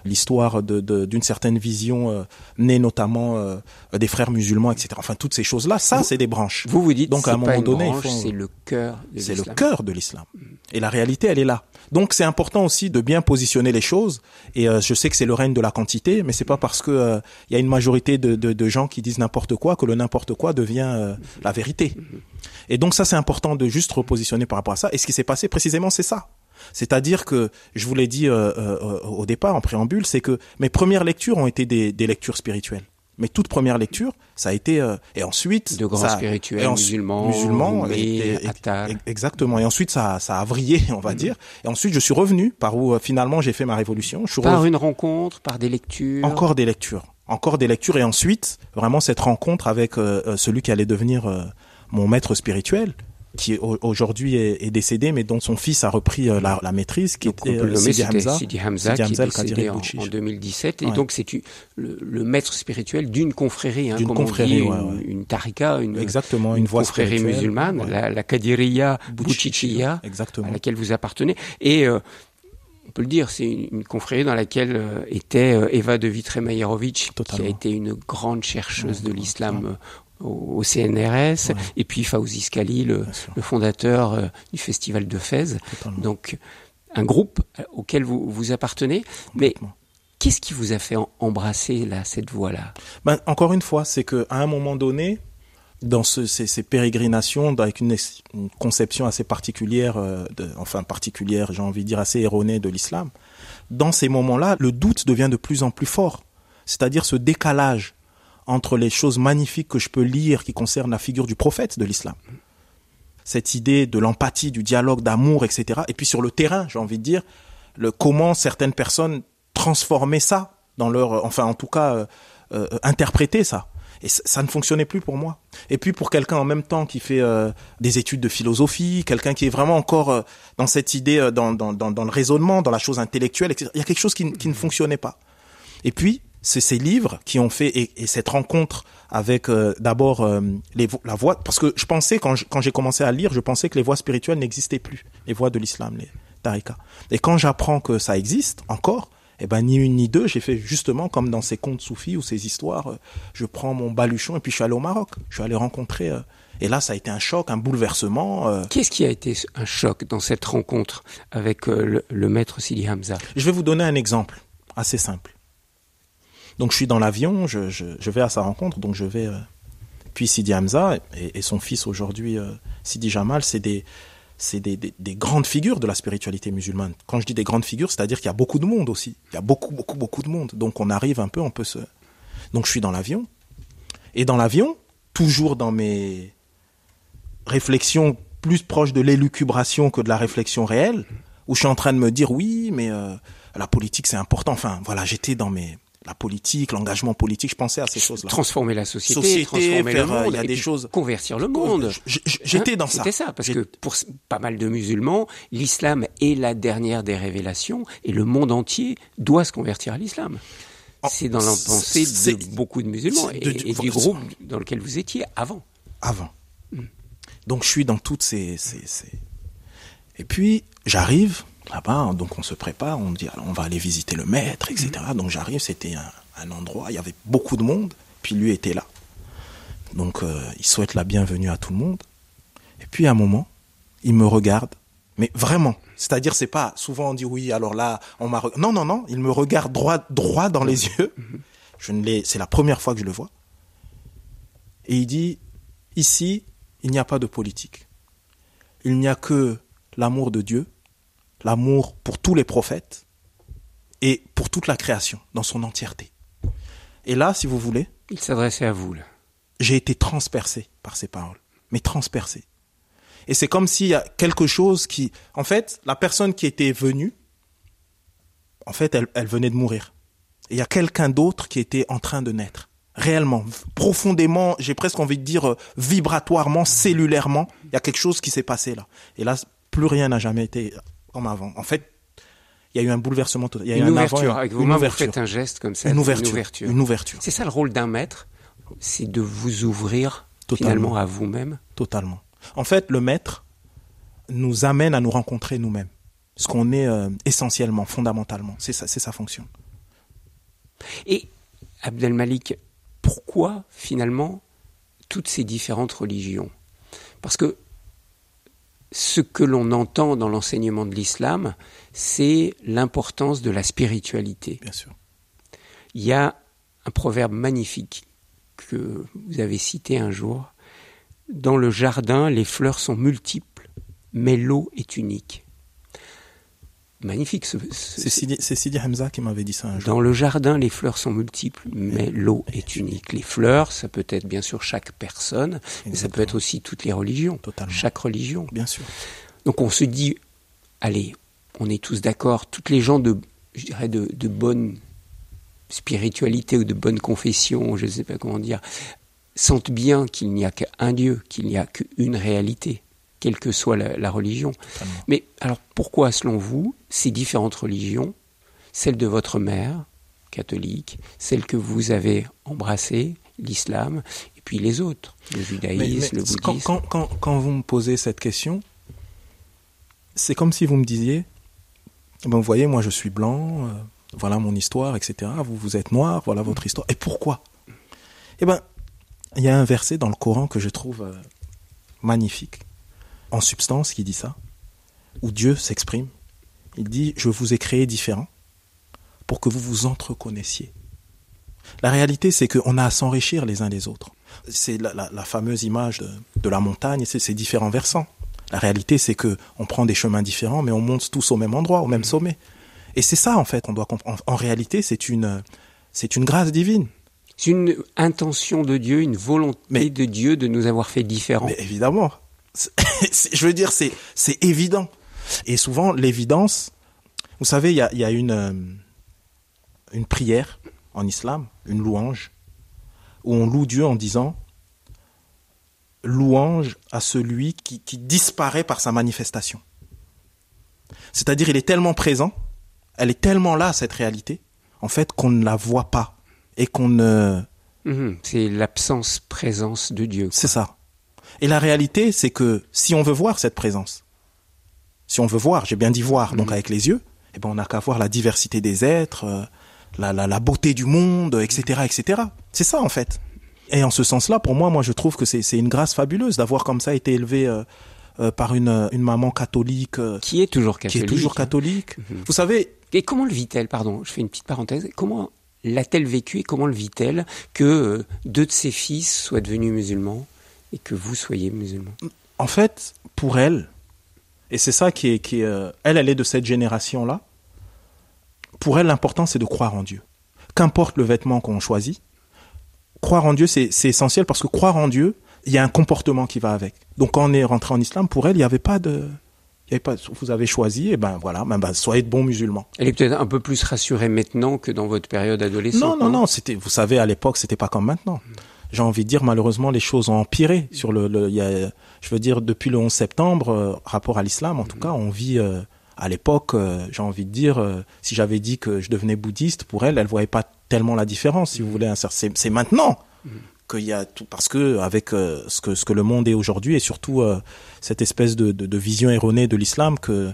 l'histoire de, de- d'une certaine vision euh, née notamment euh, des frères musulmans, etc. Enfin, toutes ces choses-là, ça, c'est des branches. Vous vous dites, Donc, à un moment donné, c'est le cœur de C'est le l'islam. cœur de l'islam. Et la réalité, elle est là. Donc c'est important aussi de bien positionner les choses. Et euh, je sais que c'est le règne de la quantité, mais c'est pas parce que euh, il y a une majorité de, de, de gens qui disent n'importe quoi que le n'importe quoi devient euh, la vérité. Et donc ça, c'est important de juste repositionner par rapport à ça. Et ce qui s'est passé précisément, c'est ça. C'est-à-dire que, je vous l'ai dit euh, euh, au départ, en préambule, c'est que mes premières lectures ont été des, des lectures spirituelles. Mes toutes premières lectures, ça a été euh, et ensuite De grands ça- spirituels musulmans, musulmans et- et- exactement. Et ensuite ça ça a vrillé, on va dire. Et ensuite je suis revenu par où euh, finalement j'ai fait ma révolution. Je suis Par revenu- une rencontre, par des lectures. encore des lectures, encore des lectures et ensuite vraiment cette rencontre avec euh, euh, celui qui allait devenir euh, mon maître spirituel qui au- aujourd'hui est, est décédé mais dont son fils a repris euh, la, la maîtrise qui Donc, on était le euh, Sidi Hamza. Sidi Hamza, qui est décédé en, en 2017. Et Ouais. donc, c'est le, le maître spirituel d'une confrérie, hein, D'une confrérie, on dit, ouais, une, ouais. une tarika, une, Exactement, une voie confrérie musulmane, la, la Kadiriya Bouchichia, Exactement. à laquelle vous appartenez. Et euh, on peut le dire, c'est une, une confrérie dans laquelle euh, était euh, Eva de Vitré-Mayerovitch, qui a été une grande chercheuse de l'islam au, CNRS, Ouais. et puis Fawzi Skali, le, fondateur euh, du festival de Fès. Totalement. Donc, un groupe euh, auquel vous, vous appartenez. Mais qu'est-ce qui vous a fait embrasser là, cette voie-là? Ben, encore une fois, c'est que à un moment donné, dans ce- ces, ces pérégrinations, avec une, conception assez particulière, euh, de, enfin particulière, j'ai envie de dire assez erronée de l'islam, dans ces moments-là, le doute devient de plus en plus fort. C'est-à-dire ce décalage entre les choses magnifiques que je peux lire qui concernent la figure du prophète de l'islam. Cette idée de l'empathie, du dialogue, d'amour, etc. Et puis sur le terrain, j'ai envie de dire, le, comment certaines personnes transformaient ça dans leur, enfin en tout cas, euh, euh, interpréter ça. Et ça, ne fonctionnait plus pour moi. Et puis pour quelqu'un en même temps qui fait euh, des études de philosophie, quelqu'un qui est vraiment encore euh, dans cette idée, euh, dans, dans, dans, le raisonnement, dans la chose intellectuelle, etc. Il y a quelque chose qui ne fonctionnait pas. Et puis c'est ces livres qui ont fait et, et cette rencontre avec euh, d'abord euh, les la voix parce que je pensais quand je- quand j'ai commencé à lire, je pensais que les voies spirituelles n'existaient plus, les voies de l'islam, les tariqas. Et quand j'apprends que ça existe encore, eh ben ni une ni deux, j'ai fait justement comme dans ces contes soufis ou ces histoires, euh, je prends mon baluchon et puis je suis allé au Maroc. Je suis allé rencontrer et là ça a été un choc, un bouleversement. euh. Qu'est-ce qui a été un choc dans cette rencontre avec euh, le, le maître Sidi Hamza? Je vais vous donner un exemple assez simple. Donc je suis dans l'avion, je, vais à sa rencontre, donc je vais. euh, puis Sidi Hamza et, son fils aujourd'hui, euh, Sidi Jamal, c'est des, c'est des, des, des grandes figures de la spiritualité musulmane. Quand je dis des grandes figures, c'est-à-dire qu'il y a beaucoup de monde aussi. Il y a beaucoup, beaucoup, beaucoup de monde. Donc on arrive un peu, on peut se. Donc je suis dans l'avion. Et dans l'avion, toujours dans mes réflexions plus proches de l'élucubration que de la réflexion réelle, où je suis en train de me dire oui, mais euh, la politique c'est important. Enfin, voilà, j'étais dans mes la politique, l'engagement politique, je pensais à ces choses-là. Transformer la société, Société, transformer faire, le euh, monde, il y a des choses- convertir le monde. J'étais Hein, dans ça. C'était ça, parce que pour pas mal de musulmans, l'islam est la dernière des révélations et le monde entier doit se convertir à l'islam. Oh, C'est dans la pensée de beaucoup de musulmans et, du groupe dans lequel vous étiez avant. avant. Donc je suis dans toutes ces, ces, ces- Et puis j'arrive là-bas, donc on se prépare, on dit alors, on va aller visiter le maître, etc. Donc j'arrive, c'était un, un endroit, il y avait beaucoup de monde, puis lui était là. Donc euh, il souhaite la bienvenue à tout le monde. Et puis à un moment, il me regarde, mais vraiment. C'est-à-dire c'est pas souvent on dit oui, alors là on m'a non non non, il me regarde droit droit dans les yeux. Je ne l'ai, c'est la première fois que je le vois. Et il dit Ici, il n'y a pas de politique. Il n'y a que l'amour de Dieu, l'amour pour tous les prophètes et pour toute la création dans son entièreté. Et là, si vous voulez, Il s'adressait à vous, là. j'ai été transpercé par ces paroles, mais transpercé. Et c'est comme s'il y a quelque chose qui, en fait, la personne qui était venue, en fait, elle, elle venait de mourir. Et il y a quelqu'un d'autre qui était en train de naître. Réellement, profondément, j'ai presque envie de dire euh, vibratoirement, cellulairement, il y a quelque chose qui s'est passé là. Et là, plus rien n'a jamais été comme avant. En fait, il y a eu un bouleversement total. Il y a eu Une et ouverture. un- Avec vos une mains, vous ouverture. faites un geste comme ça. Une c'est ouverture. Une ouverture. C'est ça le rôle d'un maître, c'est de vous ouvrir Totalement. finalement à vous-même. Totalement. En fait, le maître nous amène à nous rencontrer nous-mêmes, ce qu'on est euh, essentiellement, fondamentalement. C'est ça, c'est sa fonction. Et Abdelmalik, pourquoi finalement toutes ces différentes religions? Parce que ce que l'on entend dans l'enseignement de l'islam, c'est l'importance de la spiritualité. Bien sûr. Il y a un proverbe magnifique que vous avez cité un jour. Dans le jardin, les fleurs sont multiples, mais l'eau est unique. Magnifique. Ce, C'est Sidi, Hamza qui m'avait dit ça un jour. Dans le jardin, les fleurs sont multiples, mais l'eau est unique. Les fleurs, ça peut être bien sûr chaque personne, mais ça peut être aussi toutes les religions, Totalement. chaque religion. Bien sûr. Donc on se dit, allez, on est tous d'accord, toutes les gens de, je dirais, de, de bonne spiritualité ou de bonne confession, je ne sais pas comment dire, sentent bien qu'il n'y a qu'un Dieu, qu'il n'y a qu'une réalité, quelle que soit la, la religion. Totalement. Mais alors pourquoi, selon vous, ces différentes religions, celle de votre mère, catholique, celle que vous avez embrassée, l'islam, et puis les autres, le judaïsme, mais le quand, bouddhisme quand, quand, quand vous me posez cette question, c'est comme si vous me disiez, ben, vous voyez, moi je suis blanc, euh, voilà mon histoire, etc. Vous, vous êtes noir, voilà votre histoire. Et pourquoi? Eh ben, il y a un verset dans le Coran que je trouve euh, magnifique, en substance, qui dit ça, où Dieu s'exprime. Il dit, je vous ai créé différents pour que vous vous entreconnaissiez. La réalité, c'est qu'on a à s'enrichir les uns des autres. C'est la, la- la fameuse image de, de la montagne, c'est ces différents versants. La réalité, c'est que on prend des chemins différents, mais on monte tous au même endroit, au même sommet. Et c'est ça, en fait, on doit comprendre. En, en réalité, c'est une, c'est une grâce divine. C'est une intention de Dieu, une volonté Mais- de Dieu de nous avoir fait différents. Mais évidemment, je veux dire, c'est c'est évident. Et souvent, l'évidence, vous savez, il y a, y a une euh, une prière en islam, une louange, où on loue Dieu en disant louange à celui qui, qui disparaît par sa manifestation. C'est-à-dire, il est tellement présent, elle est tellement là, cette réalité, en fait, qu'on ne la voit pas et qu'on ne Mhm, C'est l'absence-présence de Dieu. c'est ça. Et la réalité, c'est que si on veut voir cette présence, si on veut voir, j'ai bien dit voir, donc avec les yeux, eh ben on n'a qu'à voir la diversité des êtres, euh, la, la, la beauté du monde, etc., etc. C'est ça en fait. Et en ce sens-là, pour moi, moi je trouve que c'est une grâce fabuleuse d'avoir comme ça été élevé euh, euh, par une, une maman catholique Qui est toujours qui catholique. est toujours catholique. Vous savez, Et comment le vit-elle, pardon, je fais une petite parenthèse, comment l'a-t-elle vécu et comment le vit-elle que deux de ses fils soient devenus musulmans? Et que vous soyez musulman en fait, pour elle, et c'est ça qui est, qui est, euh, elle, elle est de cette génération-là. Pour elle, l'important, c'est de croire en Dieu. Qu'importe le vêtement qu'on choisit, croire en Dieu, c'est essentiel parce que croire en Dieu, il y a un comportement qui va avec. Donc, quand on est rentré en islam, pour elle, il n'y avait pas de, avait pas, vous avez choisi, et ben voilà, ben, ben, soyez de bons musulmans. Elle est peut-être un peu plus rassurée maintenant que dans votre période adolescente. Non, non, non, c'était, vous savez, à l'époque, c'était pas comme maintenant. J'ai envie de dire, malheureusement, les choses ont empiré sur le, le- il y a, je veux dire, depuis le 11 septembre, euh, rapport à l'islam, en tout cas, on vit, euh, à l'époque, euh, j'ai envie de dire, euh, si j'avais dit que je devenais bouddhiste, pour elle, elle voyait pas tellement la différence, si vous voulez. hein. C'est, c'est maintenant qu'il y a tout, parce que avec euh, ce que ce que le monde est aujourd'hui et surtout euh, cette espèce de, de, de vision erronée de l'islam que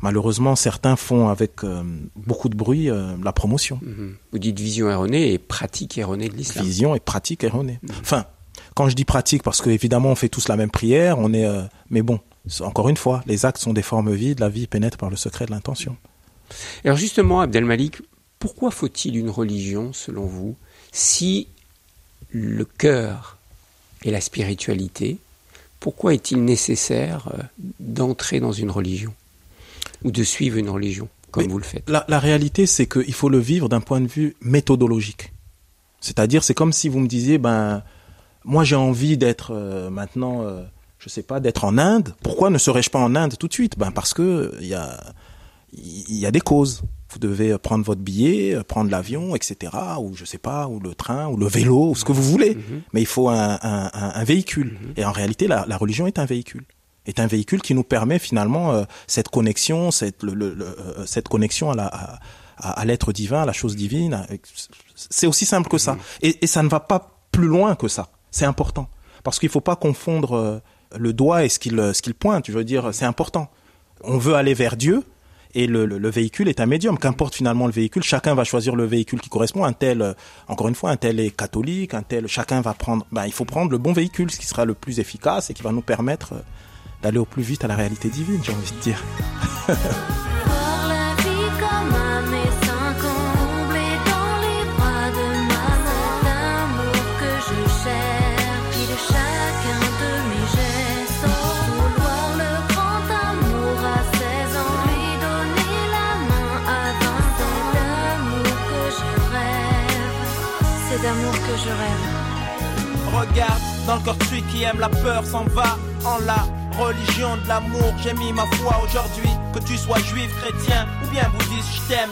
malheureusement certains font avec euh, beaucoup de bruit euh, la promotion Mhm. Vous dites vision erronée et pratique erronée de l'islam. vision et pratique erronée. Enfin, quand je dis pratique, parce que évidemment on fait tous la même prière, on est, euh, mais bon, encore une fois, les actes sont des formes vides, la vie pénètre par le secret de l'intention. Alors justement, Abdelmalik, pourquoi faut-il une religion, selon vous, si le cœur et la spiritualité, pourquoi est-il nécessaire d'entrer dans une religion? Ou de suivre une religion, comme Mais vous le faites La, la réalité, c'est qu'il faut le vivre d'un point de vue méthodologique. C'est-à-dire, c'est comme si vous me disiez, ben, moi j'ai envie d'être euh, maintenant, euh, je sais pas, d'être en Inde. Pourquoi ne serais-je pas en Inde tout de suite? Ben parce que il y a, y a des causes. Vous devez prendre votre billet, prendre l'avion, etc. Ou je sais pas, ou le train, ou le vélo, ou ce que vous voulez. Mais il faut un, un, un- un véhicule. Et en réalité, la, la religion est un véhicule. Est un véhicule qui nous permet finalement euh, cette connexion, cette, le, le- le- euh, cette connexion à la, à, l'être divin, à la chose divine. C'est aussi simple que ça. Et, et ça ne va pas plus loin que ça. C'est important. Parce qu'il faut pas confondre euh, le doigt et ce qu'il ce qu'il pointe. Je veux dire, c'est important. On veut aller vers Dieu et le, le, le véhicule est un médium. Qu'importe finalement le véhicule, chacun va choisir le véhicule qui correspond. Un tel, encore une fois, un tel est catholique, un tel, chacun va prendre. Ben, il faut prendre le bon véhicule, ce qui sera le plus efficace et qui va nous permettre d'aller au plus vite à la réalité divine. J'ai envie de dire. Voir la vie comme un médecin comblé dans les bras de maman L'amour que je cherche, il est chacun de mes gestes Vouloir le grand amour à 16 ans Lui donner la main à 20 ans L'amour que je rêve, c'est d'amour que je rêve Regarde, dans le corps de celui qui aime la peur s'en va en la religion de l'amour. J'ai mis ma foi aujourd'hui, que tu sois juif, chrétien ou bien bouddhiste, je t'aime.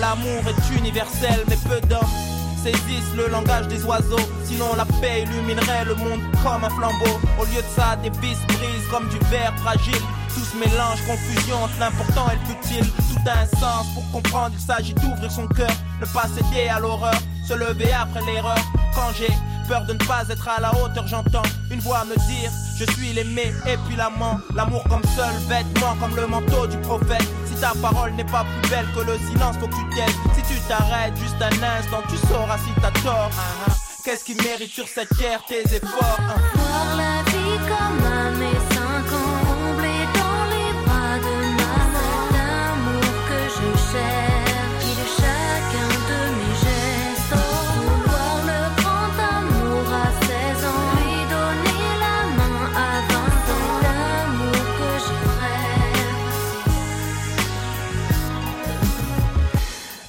L'amour est universel, mais peu d'hommes saisissent le langage des oiseaux. Sinon, la paix illuminerait le monde comme un flambeau. Au lieu de ça, des vis brisent comme du verre fragile. Tout se mélange, confusion entre l'important et le futile. Tout a un sens pour comprendre, il s'agit d'ouvrir son cœur. Ne pas céder à l'horreur, se lever après l'erreur. Quand j'ai peur de ne pas être à la hauteur, j'entends une voix me dire Je suis l'aimé et puis l'amant. L'amour comme seul vêtement, comme le manteau du prophète. Si ta parole n'est pas plus belle que le silence, faut que tu t'aides. Si tu t'arrêtes juste un instant, tu sauras si t'as tort. Ah, ah. Qu'est-ce qui mérite sur cette terre tes efforts? Ah. Voir la vie comme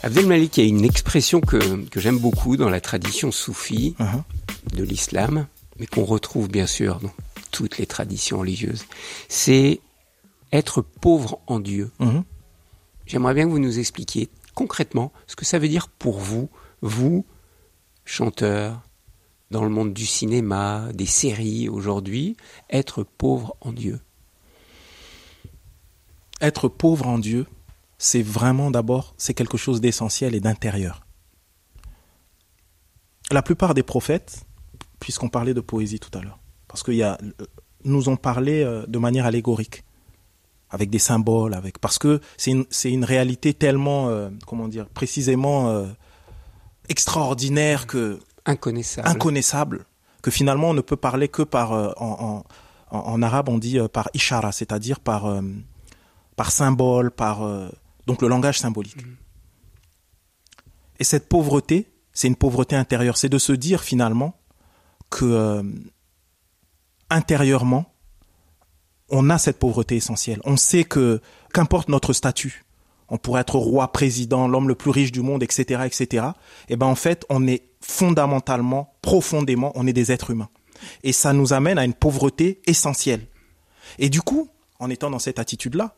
Abdel Malik, il y a une expression que, que j'aime beaucoup dans la tradition soufie Mhm. de l'islam, mais qu'on retrouve bien sûr dans toutes les traditions religieuses. C'est être pauvre en Dieu. Mhm. J'aimerais bien que vous nous expliquiez concrètement ce que ça veut dire pour vous, vous, chanteur, dans le monde du cinéma, des séries aujourd'hui, être pauvre en Dieu. Être pauvre en Dieu, c'est vraiment d'abord, c'est quelque chose d'essentiel et d'intérieur. La plupart des prophètes, puisqu'on parlait de poésie tout à l'heure, parce qu'il y a, euh, nous ont parlé euh, de manière allégorique, avec des symboles, avec, parce que c'est une, c'est une réalité tellement, euh, comment dire, précisément euh, extraordinaire que Inconnaissable. inconnaissable que finalement on ne peut parler que par euh, en, en, arabe on dit par ishara c'est-à-dire par par symbole par euh, donc le langage symbolique et cette pauvreté c'est une pauvreté intérieure c'est de se dire finalement que euh, intérieurement on a cette pauvreté essentielle on sait que qu'importe notre statut on pourrait être roi, président, l'homme le plus riche du monde, etc., etc. Et ben en fait, on est fondamentalement, profondément, on est des êtres humains. Et ça nous amène à une pauvreté essentielle. Et du coup, en étant dans cette attitude-là,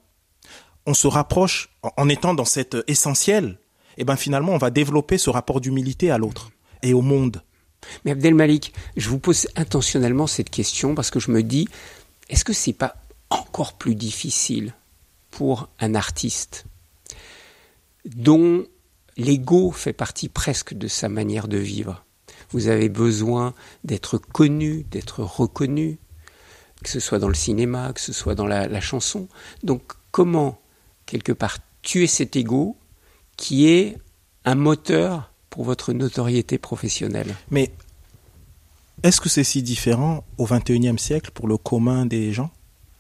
on se rapproche, en- étant dans cette essentielle, et ben finalement, on va développer ce rapport d'humilité à l'autre et au monde. Mais Abdel Malik, je vous pose intentionnellement cette question parce que je me dis, est-ce que c'est pas encore plus difficile pour un artiste dont l'ego fait partie presque de sa manière de vivre? Vous avez besoin d'être connu, d'être reconnu, que ce soit dans le cinéma, que ce soit dans la, la chanson. Donc comment, quelque part, tuer cet ego qui est un moteur pour votre notoriété professionnelle Mais est-ce que c'est si différent au XXIe siècle pour le commun des gens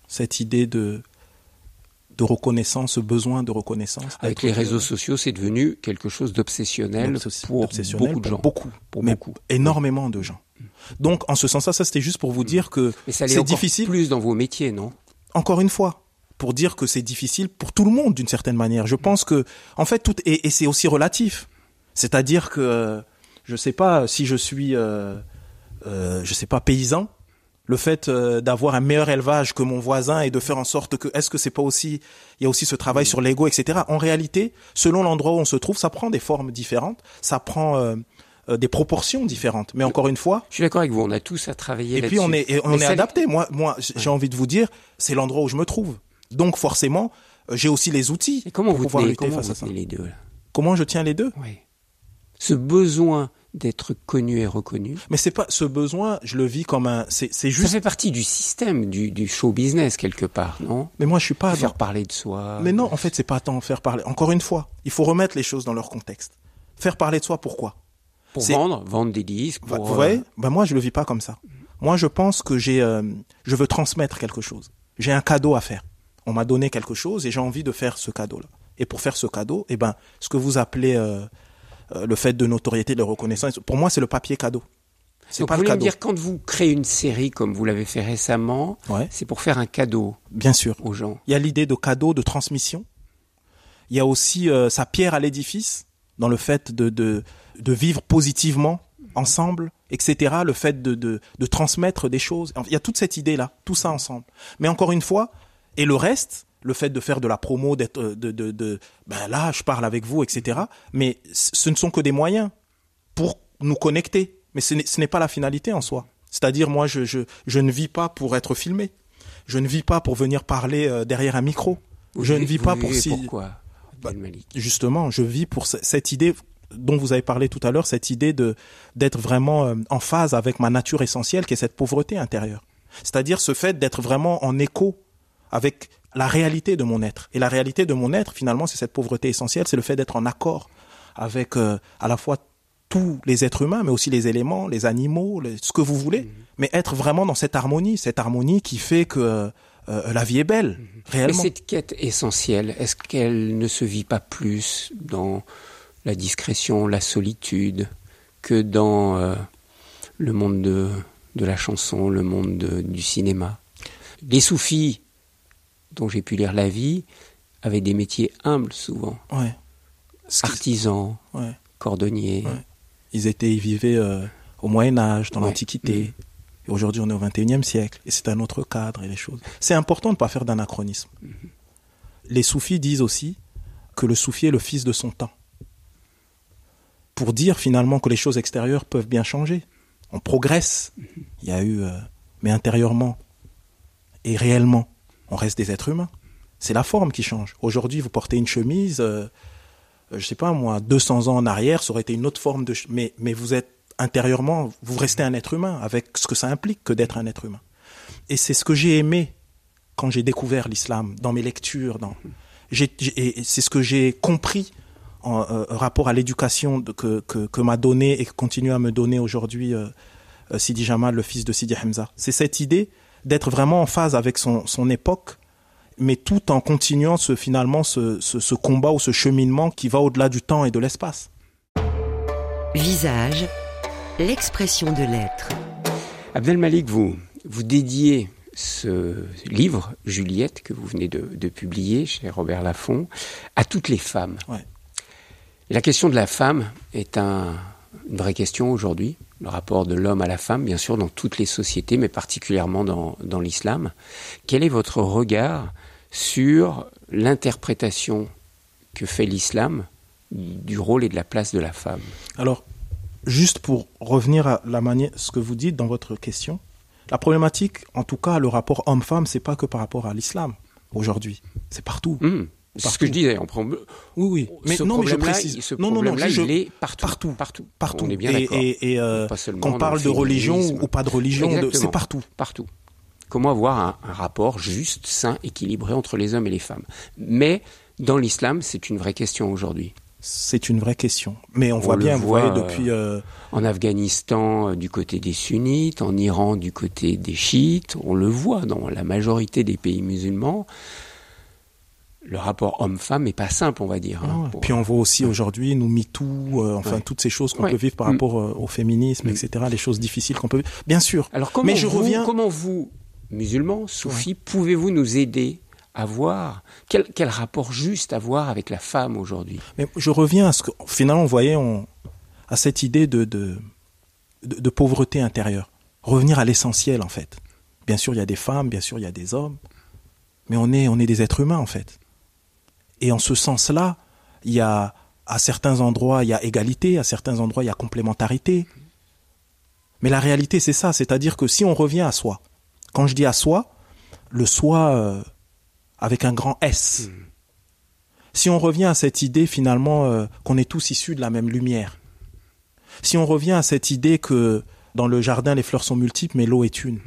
Cette idée de, de reconnaissance, ce besoin de reconnaissance Avec les réseaux sociaux, c'est devenu quelque chose d'obsessionnel Obsessi- pour beaucoup de gens. Beaucoup, Pour mais beaucoup. énormément de gens. Donc, en ce sens-là, ça c'était juste pour vous dire que Mais ça l'est c'est difficile. plus dans vos métiers, non? Encore une fois, pour dire que c'est difficile pour tout le monde d'une certaine manière. Je pense que, en fait, tout et, et c'est aussi relatif. C'est-à-dire que, je sais pas si je suis, euh, euh, je sais pas paysan. Le fait euh, d'avoir un meilleur élevage que mon voisin et de faire en sorte que, est-ce que c'est pas aussi, il y a aussi ce travail sur l'ego, etc. En réalité, selon l'endroit où on se trouve, ça prend des formes différentes, ça prend euh, euh, des proportions différentes. Mais encore une fois, Je suis d'accord avec vous, on a tous à travailler et puis on est, et on Mais est adapté. Moi, moi, j'ai envie de vous dire, c'est l'endroit où je me trouve. Donc forcément, euh, j'ai aussi les outils Et comment pour vous pouvoir tenez, lutter comment face vous à ça. tenez les deux là Comment je tiens les deux? Oui. Ce besoin d'être connu et reconnu. Mais c'est pas ce besoin, je le vis comme un, c'est c'est Ça juste. fait partie du système du, du show business quelque part, non? Mais moi, je suis pas. Faire dans- parler de soi. Mais non, en fait, c'est pas tant faire parler. Encore une fois, il faut remettre les choses dans leur contexte. Faire parler de soi, pourquoi? Pour vendre, vendre des disques. Bah, Vous voyez ben Moi, je le vis pas comme ça. Moi, je pense que j'ai, euh, je veux transmettre quelque chose. J'ai un cadeau à faire. On m'a donné quelque chose et j'ai envie de faire ce cadeau-là. Et pour faire ce cadeau, eh ben, ce que vous appelez euh, euh, le fait de notoriété, de reconnaissance, pour moi, c'est le papier cadeau. C'est pas vous le me dire quand vous créez une série comme vous l'avez fait récemment, Ouais. c'est pour faire un cadeau Bien sûr. aux gens. Il y a l'idée de cadeau, de transmission. Il y a aussi euh, sa pierre à l'édifice dans le fait de, de, de vivre positivement ensemble, etc. Le fait de, de, de transmettre des choses. Il y a toute cette idée-là, tout ça ensemble. Mais encore une fois, et le reste, le fait de faire de la promo, d'être, euh, de, de, de, ben là, je parle avec vous, etc. Mais ce ne sont que des moyens pour nous connecter. Mais ce n'est, pas la finalité en soi. C'est-à-dire, moi, je, je, je ne vis pas pour être filmé. Je ne vis pas pour venir parler euh, derrière un micro. Vous je ne vis pas pour si. Pourquoi Bah, Justement, je vis pour ce- cette idée dont vous avez parlé tout à l'heure, cette idée de d'être vraiment euh, en phase avec ma nature essentielle, qui est cette pauvreté intérieure. C'est-à-dire ce fait d'être vraiment en écho avec la réalité de mon être. Et la réalité de mon être, finalement, c'est cette pauvreté essentielle, c'est le fait d'être en accord avec euh, à la fois tous les êtres humains, mais aussi les éléments, les animaux, les- ce que vous voulez, mais être vraiment dans cette harmonie, cette harmonie qui fait que euh, euh, la vie est belle, Et réellement. cette quête essentielle, est-ce qu'elle ne se vit pas plus dans la discrétion, la solitude, que dans euh, le monde de, de la chanson, le monde de- du cinéma? Les soufis, dont j'ai pu lire la vie, avaient des métiers humbles souvent. Ouais. Artisans, ouais. cordonniers. Ouais. Ils étaient, ils vivaient euh, au Moyen Âge, dans l'Antiquité. Et aujourd'hui, on est au 21e siècle. Et c'est un autre cadre et les choses. C'est important de ne pas faire d'anachronisme. Les soufis disent aussi que le soufi est le fils de son temps. Pour dire finalement que les choses extérieures peuvent bien changer. On progresse. Il y a eu, euh, mais intérieurement et réellement, on reste des êtres humains. C'est la forme qui change. Aujourd'hui, vous portez une chemise, euh, euh, je sais pas moi, 200 ans en arrière, ça aurait été une autre forme de... Mais, mais vous êtes intérieurement, vous restez un être humain, avec ce que ça implique que d'être un être humain. Et c'est ce que j'ai aimé quand j'ai découvert l'islam, dans mes lectures, dans... et c'est ce que j'ai compris en euh, rapport à l'éducation que, que, m'a donné et que continue à me donner aujourd'hui euh, Sidi Jamal, le fils de Sidi Hamza. C'est cette idée d'être vraiment en phase avec son, son époque, mais tout en continuant ce, finalement ce, ce, ce combat ou ce cheminement qui va au-delà du temps et de l'espace. Visage, l'expression de l'être. Abdel Malik, vous, vous dédiez ce livre, Juliette, que vous venez de, de publier chez Robert Laffont, à toutes les femmes. Ouais. La question de la femme est un- une vraie question aujourd'hui. Le rapport de l'homme à la femme, bien sûr, dans toutes les sociétés, mais particulièrement dans, dans l'islam. Quel est votre regard sur l'interprétation que fait l'islam du rôle et de la place de la femme? Alors, juste pour revenir à la manière, ce que vous dites dans votre question, la problématique, en tout cas, le rapport homme-femme, c'est pas que par rapport à l'islam aujourd'hui, c'est partout. Hmm, C'est ce que je disais. On prend... Oui, oui. Mais ce non, mais je précise. ce non, non, non, problème-là, je- il est partout, partout, partout, partout. On est bien d'accord. et, et, euh, qu'on parle le de religion ou pas de religion, c'est partout. Partout. Comment avoir un, un rapport juste, sain, équilibré entre les hommes et les femmes? Mais dans l'islam, c'est une vraie question aujourd'hui. C'est une vraie question. Mais on, On voit bien, vous voit, voyez, depuis. euh, En Afghanistan, euh, du côté des sunnites, en Iran, du côté des chiites, on le voit dans la majorité des pays musulmans. Le rapport homme-femme n'est pas simple, on va dire. hein, Ah pour- Puis on voit aussi aujourd'hui nous MeToo, euh, enfin Ouais. toutes ces choses qu'on Ouais. peut vivre par Mm. rapport euh, au féminisme, Mm. etc. Les choses difficiles qu'on peut vivre. Bien sûr. Alors comment Mais je vous, reviens- comment vous, musulmans, soufis, pouvez-vous nous aider à voir quel, quel rapport juste avoir avec la femme aujourd'hui? Mais je reviens à ce que finalement, vous voyez, on, à cette idée de, de, de, de pauvreté intérieure. Revenir à l'essentiel, en fait. Bien sûr, il y a des femmes, bien sûr, il y a des hommes, mais on est, on est des êtres humains, en fait. Et en ce sens-là, il y a, à certains endroits, il y a égalité, à certains endroits, il y a complémentarité. Mais la réalité, c'est ça, c'est-à-dire que si on revient à soi, quand je dis à soi, le soi euh, avec un grand S, si on revient à cette idée finalement euh, qu'on est tous issus de la même lumière, Si on revient à cette idée que dans le jardin les fleurs sont multiples, mais l'eau est une.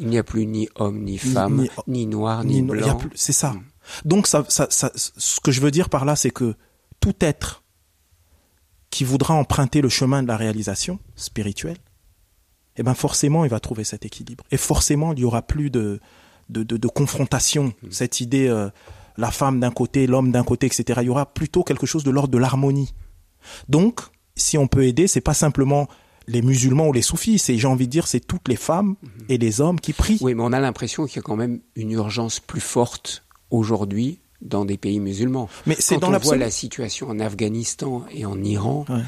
Il n'y a plus ni homme, ni femme, ni, ni- noir, ni, no- il y a blanc. C'est ça. Mm. Donc ça, ça, ça- ce que je veux dire par là, c'est que tout être qui voudra emprunter le chemin de la réalisation spirituelle, eh ben forcément, il va trouver cet équilibre. Et forcément, il y aura plus de de, de, de confrontation. Cette idée, euh, la femme d'un côté, l'homme d'un côté, etc. Il y aura plutôt quelque chose de l'ordre de l'harmonie. Donc, si on peut aider, c'est pas simplement les musulmans ou les soufis, c'est j'ai envie de dire, c'est toutes les femmes et les hommes qui prient. Oui, mais on a l'impression qu'il y a quand même une urgence plus forte aujourd'hui dans des pays musulmans. Mais c'est dans on voit la situation en Afghanistan et en Iran, Ouais.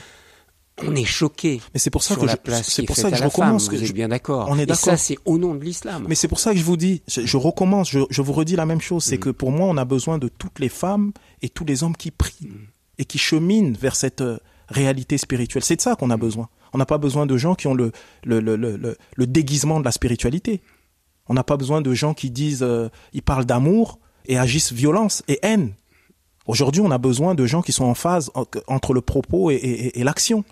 on est choqué. Mais c'est pour ça sur que la je, c'est pour ça que je femme, recommence. Que je- bien d'accord. On est Et ça, d'accord. c'est au nom de l'islam. Mais c'est pour ça que je vous dis, je, je recommence, je, je vous redis la même chose, c'est Mm. que pour moi, on a besoin de toutes les femmes et tous les hommes qui prient Mm. et qui cheminent vers cette euh, réalité spirituelle. C'est de ça Mm. qu'on a besoin. On n'a pas besoin de gens qui ont le, le, le, le, le- le déguisement de la spiritualité. On n'a pas besoin de gens qui disent, euh, ils parlent d'amour et agissent violence et haine. Aujourd'hui, on a besoin de gens qui sont en phase en- entre le propos et, l'action.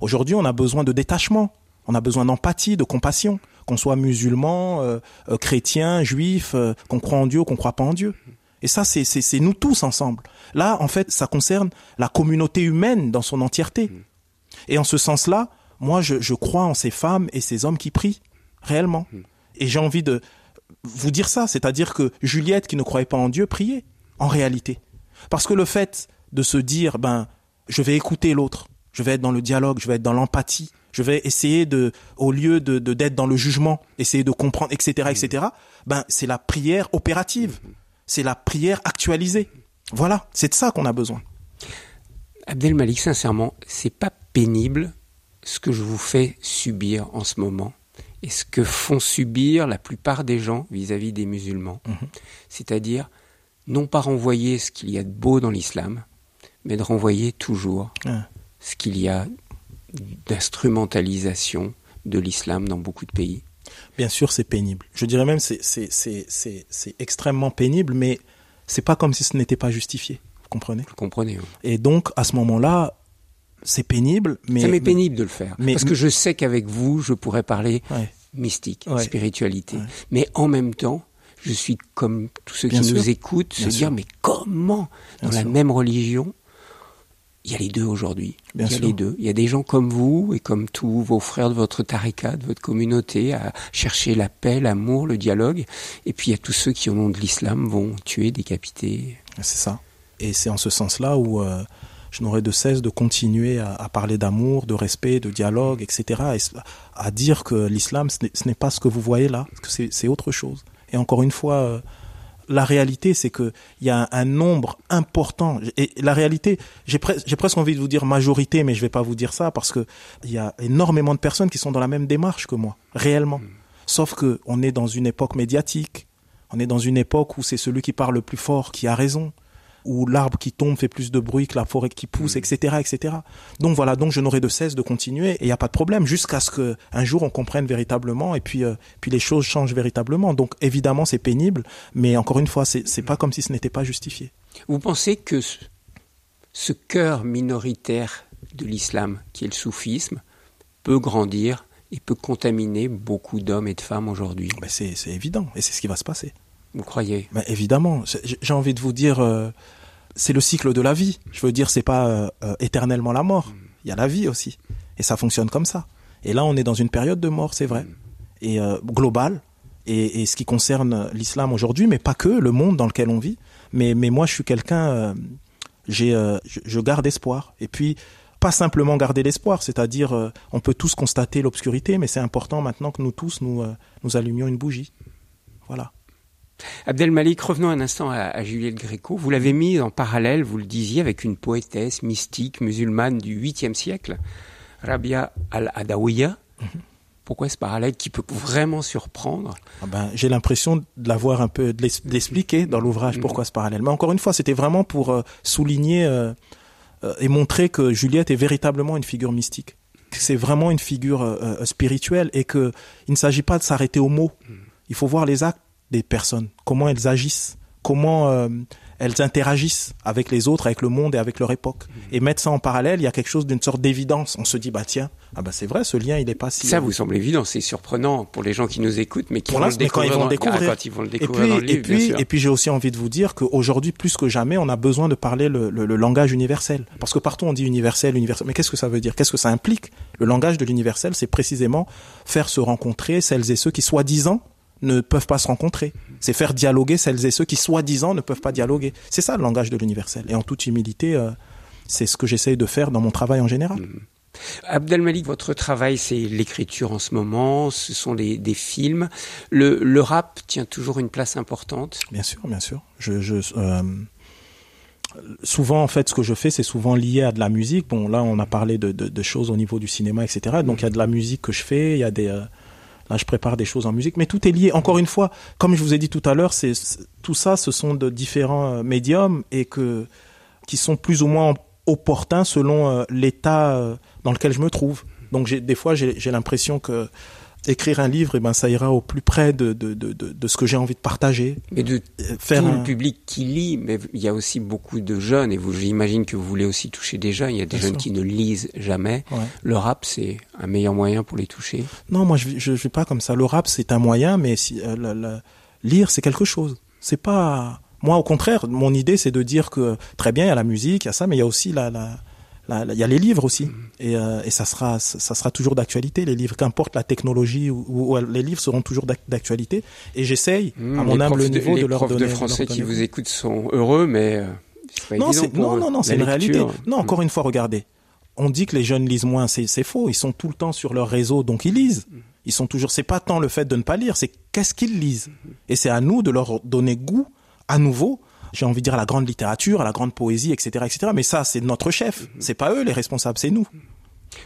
Aujourd'hui, on a besoin de détachement. On a besoin d'empathie, de compassion. Qu'on soit musulman, euh, euh, chrétien, juif, euh, qu'on croit en Dieu qu'on croit pas en Dieu. Et ça, c'est- nous tous ensemble. Là, en fait, ça concerne la communauté humaine dans son entièreté. Et en ce sens-là, moi, je crois en ces femmes et ces hommes qui prient, réellement. Et j'ai envie de vous dire ça, c'est-à-dire que Juliette, qui ne croyait pas en Dieu, priait, en réalité. Parce que le fait de se dire, ben, je vais écouter l'autre, je vais être dans le dialogue, je vais être dans l'empathie, je vais essayer de, au lieu de d'être dans le jugement, essayer de comprendre, etc., etc. Ben, c'est la prière opérative, c'est la prière actualisée. Voilà, c'est de ça qu'on a besoin. Abdel Malik, sincèrement, c'est pas pénible ce que je vous fais subir en ce moment et ce que font subir la plupart des gens vis-à-vis des musulmans. C'est-à-dire, non pas renvoyer ce qu'il y a de beau dans l'islam, mais de renvoyer toujours ce qu'il y a d'instrumentalisation de l'islam dans beaucoup de pays. Bien sûr, c'est pénible. Je dirais même c'est extrêmement pénible, mais c'est pas comme si ce n'était pas justifié. Vous comprenez? Vous comprenez Et donc à ce moment-là, c'est pénible, mais Ça m'est pénible de le faire. mais- parce que je sais qu'avec vous, je pourrais parler Ouais. mystique, Ouais. spiritualité. Ouais. Mais en même temps, je suis comme tous ceux Bien qui sûr. nous écoutent, Bien se sûr. dire mais comment dans Bien la sûr. même religion il y a les deux aujourd'hui. Bien il y a sûr. les deux. Il y a des gens comme vous et comme tous vos frères de votre tariqa, de votre communauté, à chercher la paix, l'amour, le dialogue. Et puis il y a tous ceux qui, au nom de l'islam, vont tuer, décapiter. C'est ça. Et c'est en ce sens-là où euh, je n'aurai de cesse de continuer à, à parler d'amour, de respect, de dialogue, etc. Et à dire que l'islam, ce n'est- pas ce que vous voyez là, que c'est autre chose. Et encore une fois, euh, la réalité, c'est que il y a un, un nombre important. Et la réalité, j'ai pres- j'ai presque envie de vous dire majorité, mais je vais pas vous dire ça parce que il y a énormément de personnes qui sont dans la même démarche que moi, réellement. Sauf que on est dans une époque médiatique. On est dans une époque où c'est celui qui parle le plus fort qui a raison, où l'arbre qui tombe fait plus de bruit que la forêt qui pousse, etc., etc. Donc voilà, donc je n'aurai de cesse de continuer et il n'y a pas de problème jusqu'à ce que un jour on comprenne véritablement et puis euh, puis les choses changent véritablement. Donc évidemment c'est pénible, mais encore une fois c'est c'est pas comme si ce n'était pas justifié. Vous pensez que ce, ce cœur minoritaire de l'islam, qui est le soufisme, peut grandir et peut contaminer beaucoup d'hommes et de femmes aujourd'hui? Ben c'est évident et c'est ce qui va se passer. Vous croyez Ben évidemment, j'ai envie de vous dire, euh, c'est le cycle de la vie. Je veux dire, c'est pas euh, euh, éternellement la mort. Il y a la vie aussi, et ça fonctionne comme ça. Et là, on est dans une période de mort, c'est vrai, et globale. Et, ce qui concerne l'islam aujourd'hui, mais pas que le monde dans lequel on vit. Mais mais moi, je suis quelqu'un, j'ai, je, garde espoir. Et puis pas simplement garder l'espoir, c'est-à-dire on peut tous constater l'obscurité, mais c'est important maintenant que nous tous nous allumions une bougie. Voilà. Abdel Malik, revenons un instant à, à Juliette Gréco. Vous l'avez mis en parallèle, vous le disiez, avec une poétesse mystique musulmane du 8e siècle, Rabia al-Adawiya. Pourquoi ce parallèle qui peut vraiment surprendre Ah ben, j'ai l'impression de l'avoir un peu de l'expliquer dans l'ouvrage pourquoi ce parallèle. Mais encore une fois, c'était vraiment pour euh, souligner euh, euh, et montrer que Juliette est véritablement une figure mystique. Que c'est vraiment une figure spirituelle et que il ne s'agit pas de s'arrêter aux mots. Il faut voir les actes des personnes, comment elles agissent, comment euh, elles interagissent avec les autres, avec le monde et avec leur époque. Et mettre ça en parallèle, il y a quelque chose d'une sorte d'évidence. On se dit, bah tiens, ah bah c'est vrai, ce lien, il est pas si. Ça vous semble évident, c'est surprenant pour les gens qui nous écoutent, mais qui vont le l'instant, mais quand ils découvrir vont dans- le découvrir. Ah, quand ils vont le Et découvrir puis, dans le livre, et puis, et puis j'ai aussi envie de vous dire qu'aujourd'hui, plus que jamais, on a besoin de parler le, le- le langage universel. Parce que partout on dit universel, universel. Mais qu'est-ce que ça veut dire? Qu'est-ce que ça implique? Le langage de l'universel, c'est précisément faire se rencontrer celles et ceux qui, soi-disant, ne peuvent pas se rencontrer. C'est faire dialoguer celles et ceux qui, soi-disant, ne peuvent pas dialoguer. C'est ça le langage de l'universel. Et en toute humilité, euh, c'est ce que j'essaye de faire dans mon travail en général. Abdelmalik, votre travail, c'est l'écriture en ce moment, ce sont les, des films. Le, le rap tient toujours une place importante? Bien sûr, bien sûr. Je, je, euh, souvent, en fait, ce que je fais, c'est souvent lié à de la musique. Bon, là, on a parlé de, de, de choses au niveau du cinéma, etc. Donc, il y a de la musique que je fais, il y a des... euh, là, je prépare des choses en musique, mais tout est lié. Encore une fois, comme je vous ai dit tout à l'heure, c'est tout ça, ce sont de différents euh, médiums et que qui sont plus ou moins opportuns selon euh, l'état euh, dans lequel je me trouve. Donc, des fois, j'ai l'impression que écrire un livre, eh ben, ça ira au plus près de, de, de, de, ce que j'ai envie de partager. Mais de Euh, Faire tout un- le public qui lit, mais il y a aussi beaucoup de jeunes, et vous, j'imagine que vous voulez aussi toucher des jeunes. Il y a des Bien jeunes sûr. qui ne lisent jamais. Ouais. Le rap, c'est un meilleur moyen pour les toucher? Non, moi je je vais pas comme ça. Le rap c'est un moyen, mais si, euh, lire c'est quelque chose. C'est pas moi au contraire. Mon idée c'est de dire que très bien il y a la musique, il y a ça, mais il y a aussi la- il y a les livres aussi. Et, euh, et ça sera ça sera toujours d'actualité les livres, qu'importe la technologie ou, ou- les livres seront toujours d'ac- d'actualité. Et j'essaye Mmh, à mon les humble profs de- niveau les de leur profs donner. de leur français qui vous écoutent sont heureux, mais euh, pas non, pour non, non, non, c'est une réalité. Non, encore une fois, regardez. On dit que les jeunes lisent moins, c'est, c'est faux. Ils sont tout le temps sur leur réseau, donc ils lisent. Ils sont toujours. C'est pas tant le fait de ne pas lire, c'est qu'est-ce qu'ils lisent. Et c'est à nous de leur donner goût, à nouveau. J'ai envie de dire à la grande littérature, à la grande poésie, etc., etc. Mais ça, c'est notre chef. C'est pas eux les responsables, c'est nous.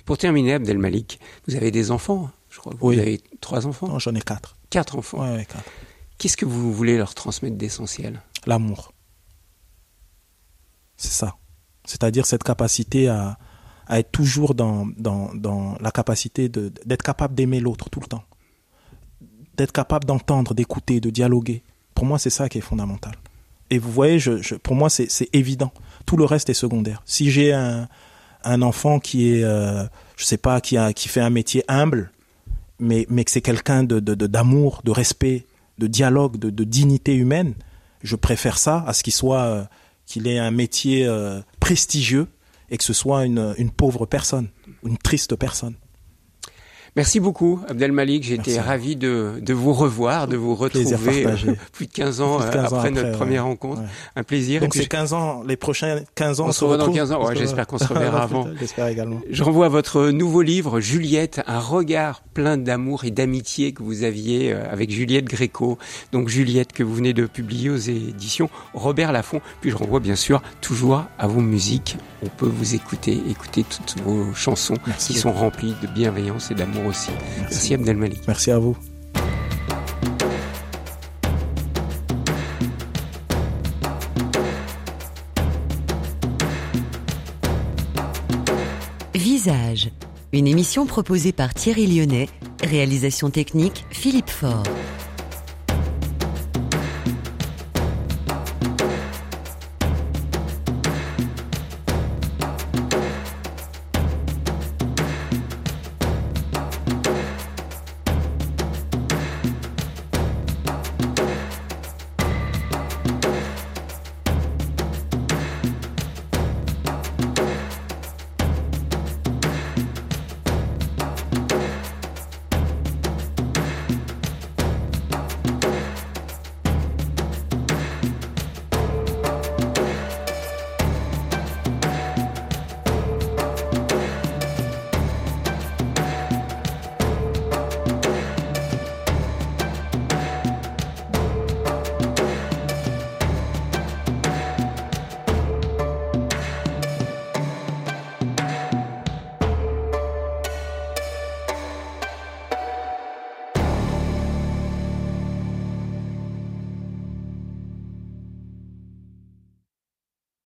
Pour terminer, Abdelmalik, vous avez des enfants, hein, je crois. que Vous Oui. avez trois enfants, Non, j'en ai quatre. quatre enfants. Ouais, ouais, quatre. Qu'est-ce que vous voulez leur transmettre d'essentiel? L'amour. C'est ça. C'est-à-dire cette capacité à, à être toujours dans, dans, dans la capacité d'être capable d'aimer l'autre tout le temps. D'être capable d'entendre, d'écouter, de dialoguer. Pour moi, c'est ça qui est fondamental. Et vous voyez, pour moi, c'est, évident. Tout le reste est secondaire. Si j'ai un, enfant qui est, euh, je sais pas, qui, fait un métier humble, mais, que c'est quelqu'un d'amour, de respect, de dialogue, de, dignité humaine, je préfère ça à ce qu'il soit, euh, qu'il ait un métier euh, prestigieux et que ce soit une pauvre personne, une triste personne. Merci beaucoup, Abdelmalik. J'étais Merci. ravi de, de vous revoir, de vous retrouver euh, plus de 15 ans, Plus de euh, 15 ans après, après, notre ouais. première rencontre. Ouais. Un plaisir. Donc c'est 15 ans, les prochains 15 ans On se revoit dans retrouve. 15 ans. Ouais, j'espère qu'on se reverra avant. J'espère également. Je renvoie à votre nouveau livre, Juliette, un regard plein d'amour et d'amitié que vous aviez euh, avec Juliette Gréco. Donc Juliette que vous venez de publier aux éditions Robert Laffont. Puis je renvoie bien sûr toujours à vos musiques. On peut vous écouter, écouter toutes vos chansons Merci qui sont remplies de bienveillance et d'amour aussi. Merci, Merci. Abdelmalik. Merci à vous. Visage, une émission proposée par Thierry Lyonnais, réalisation technique Philippe Faure.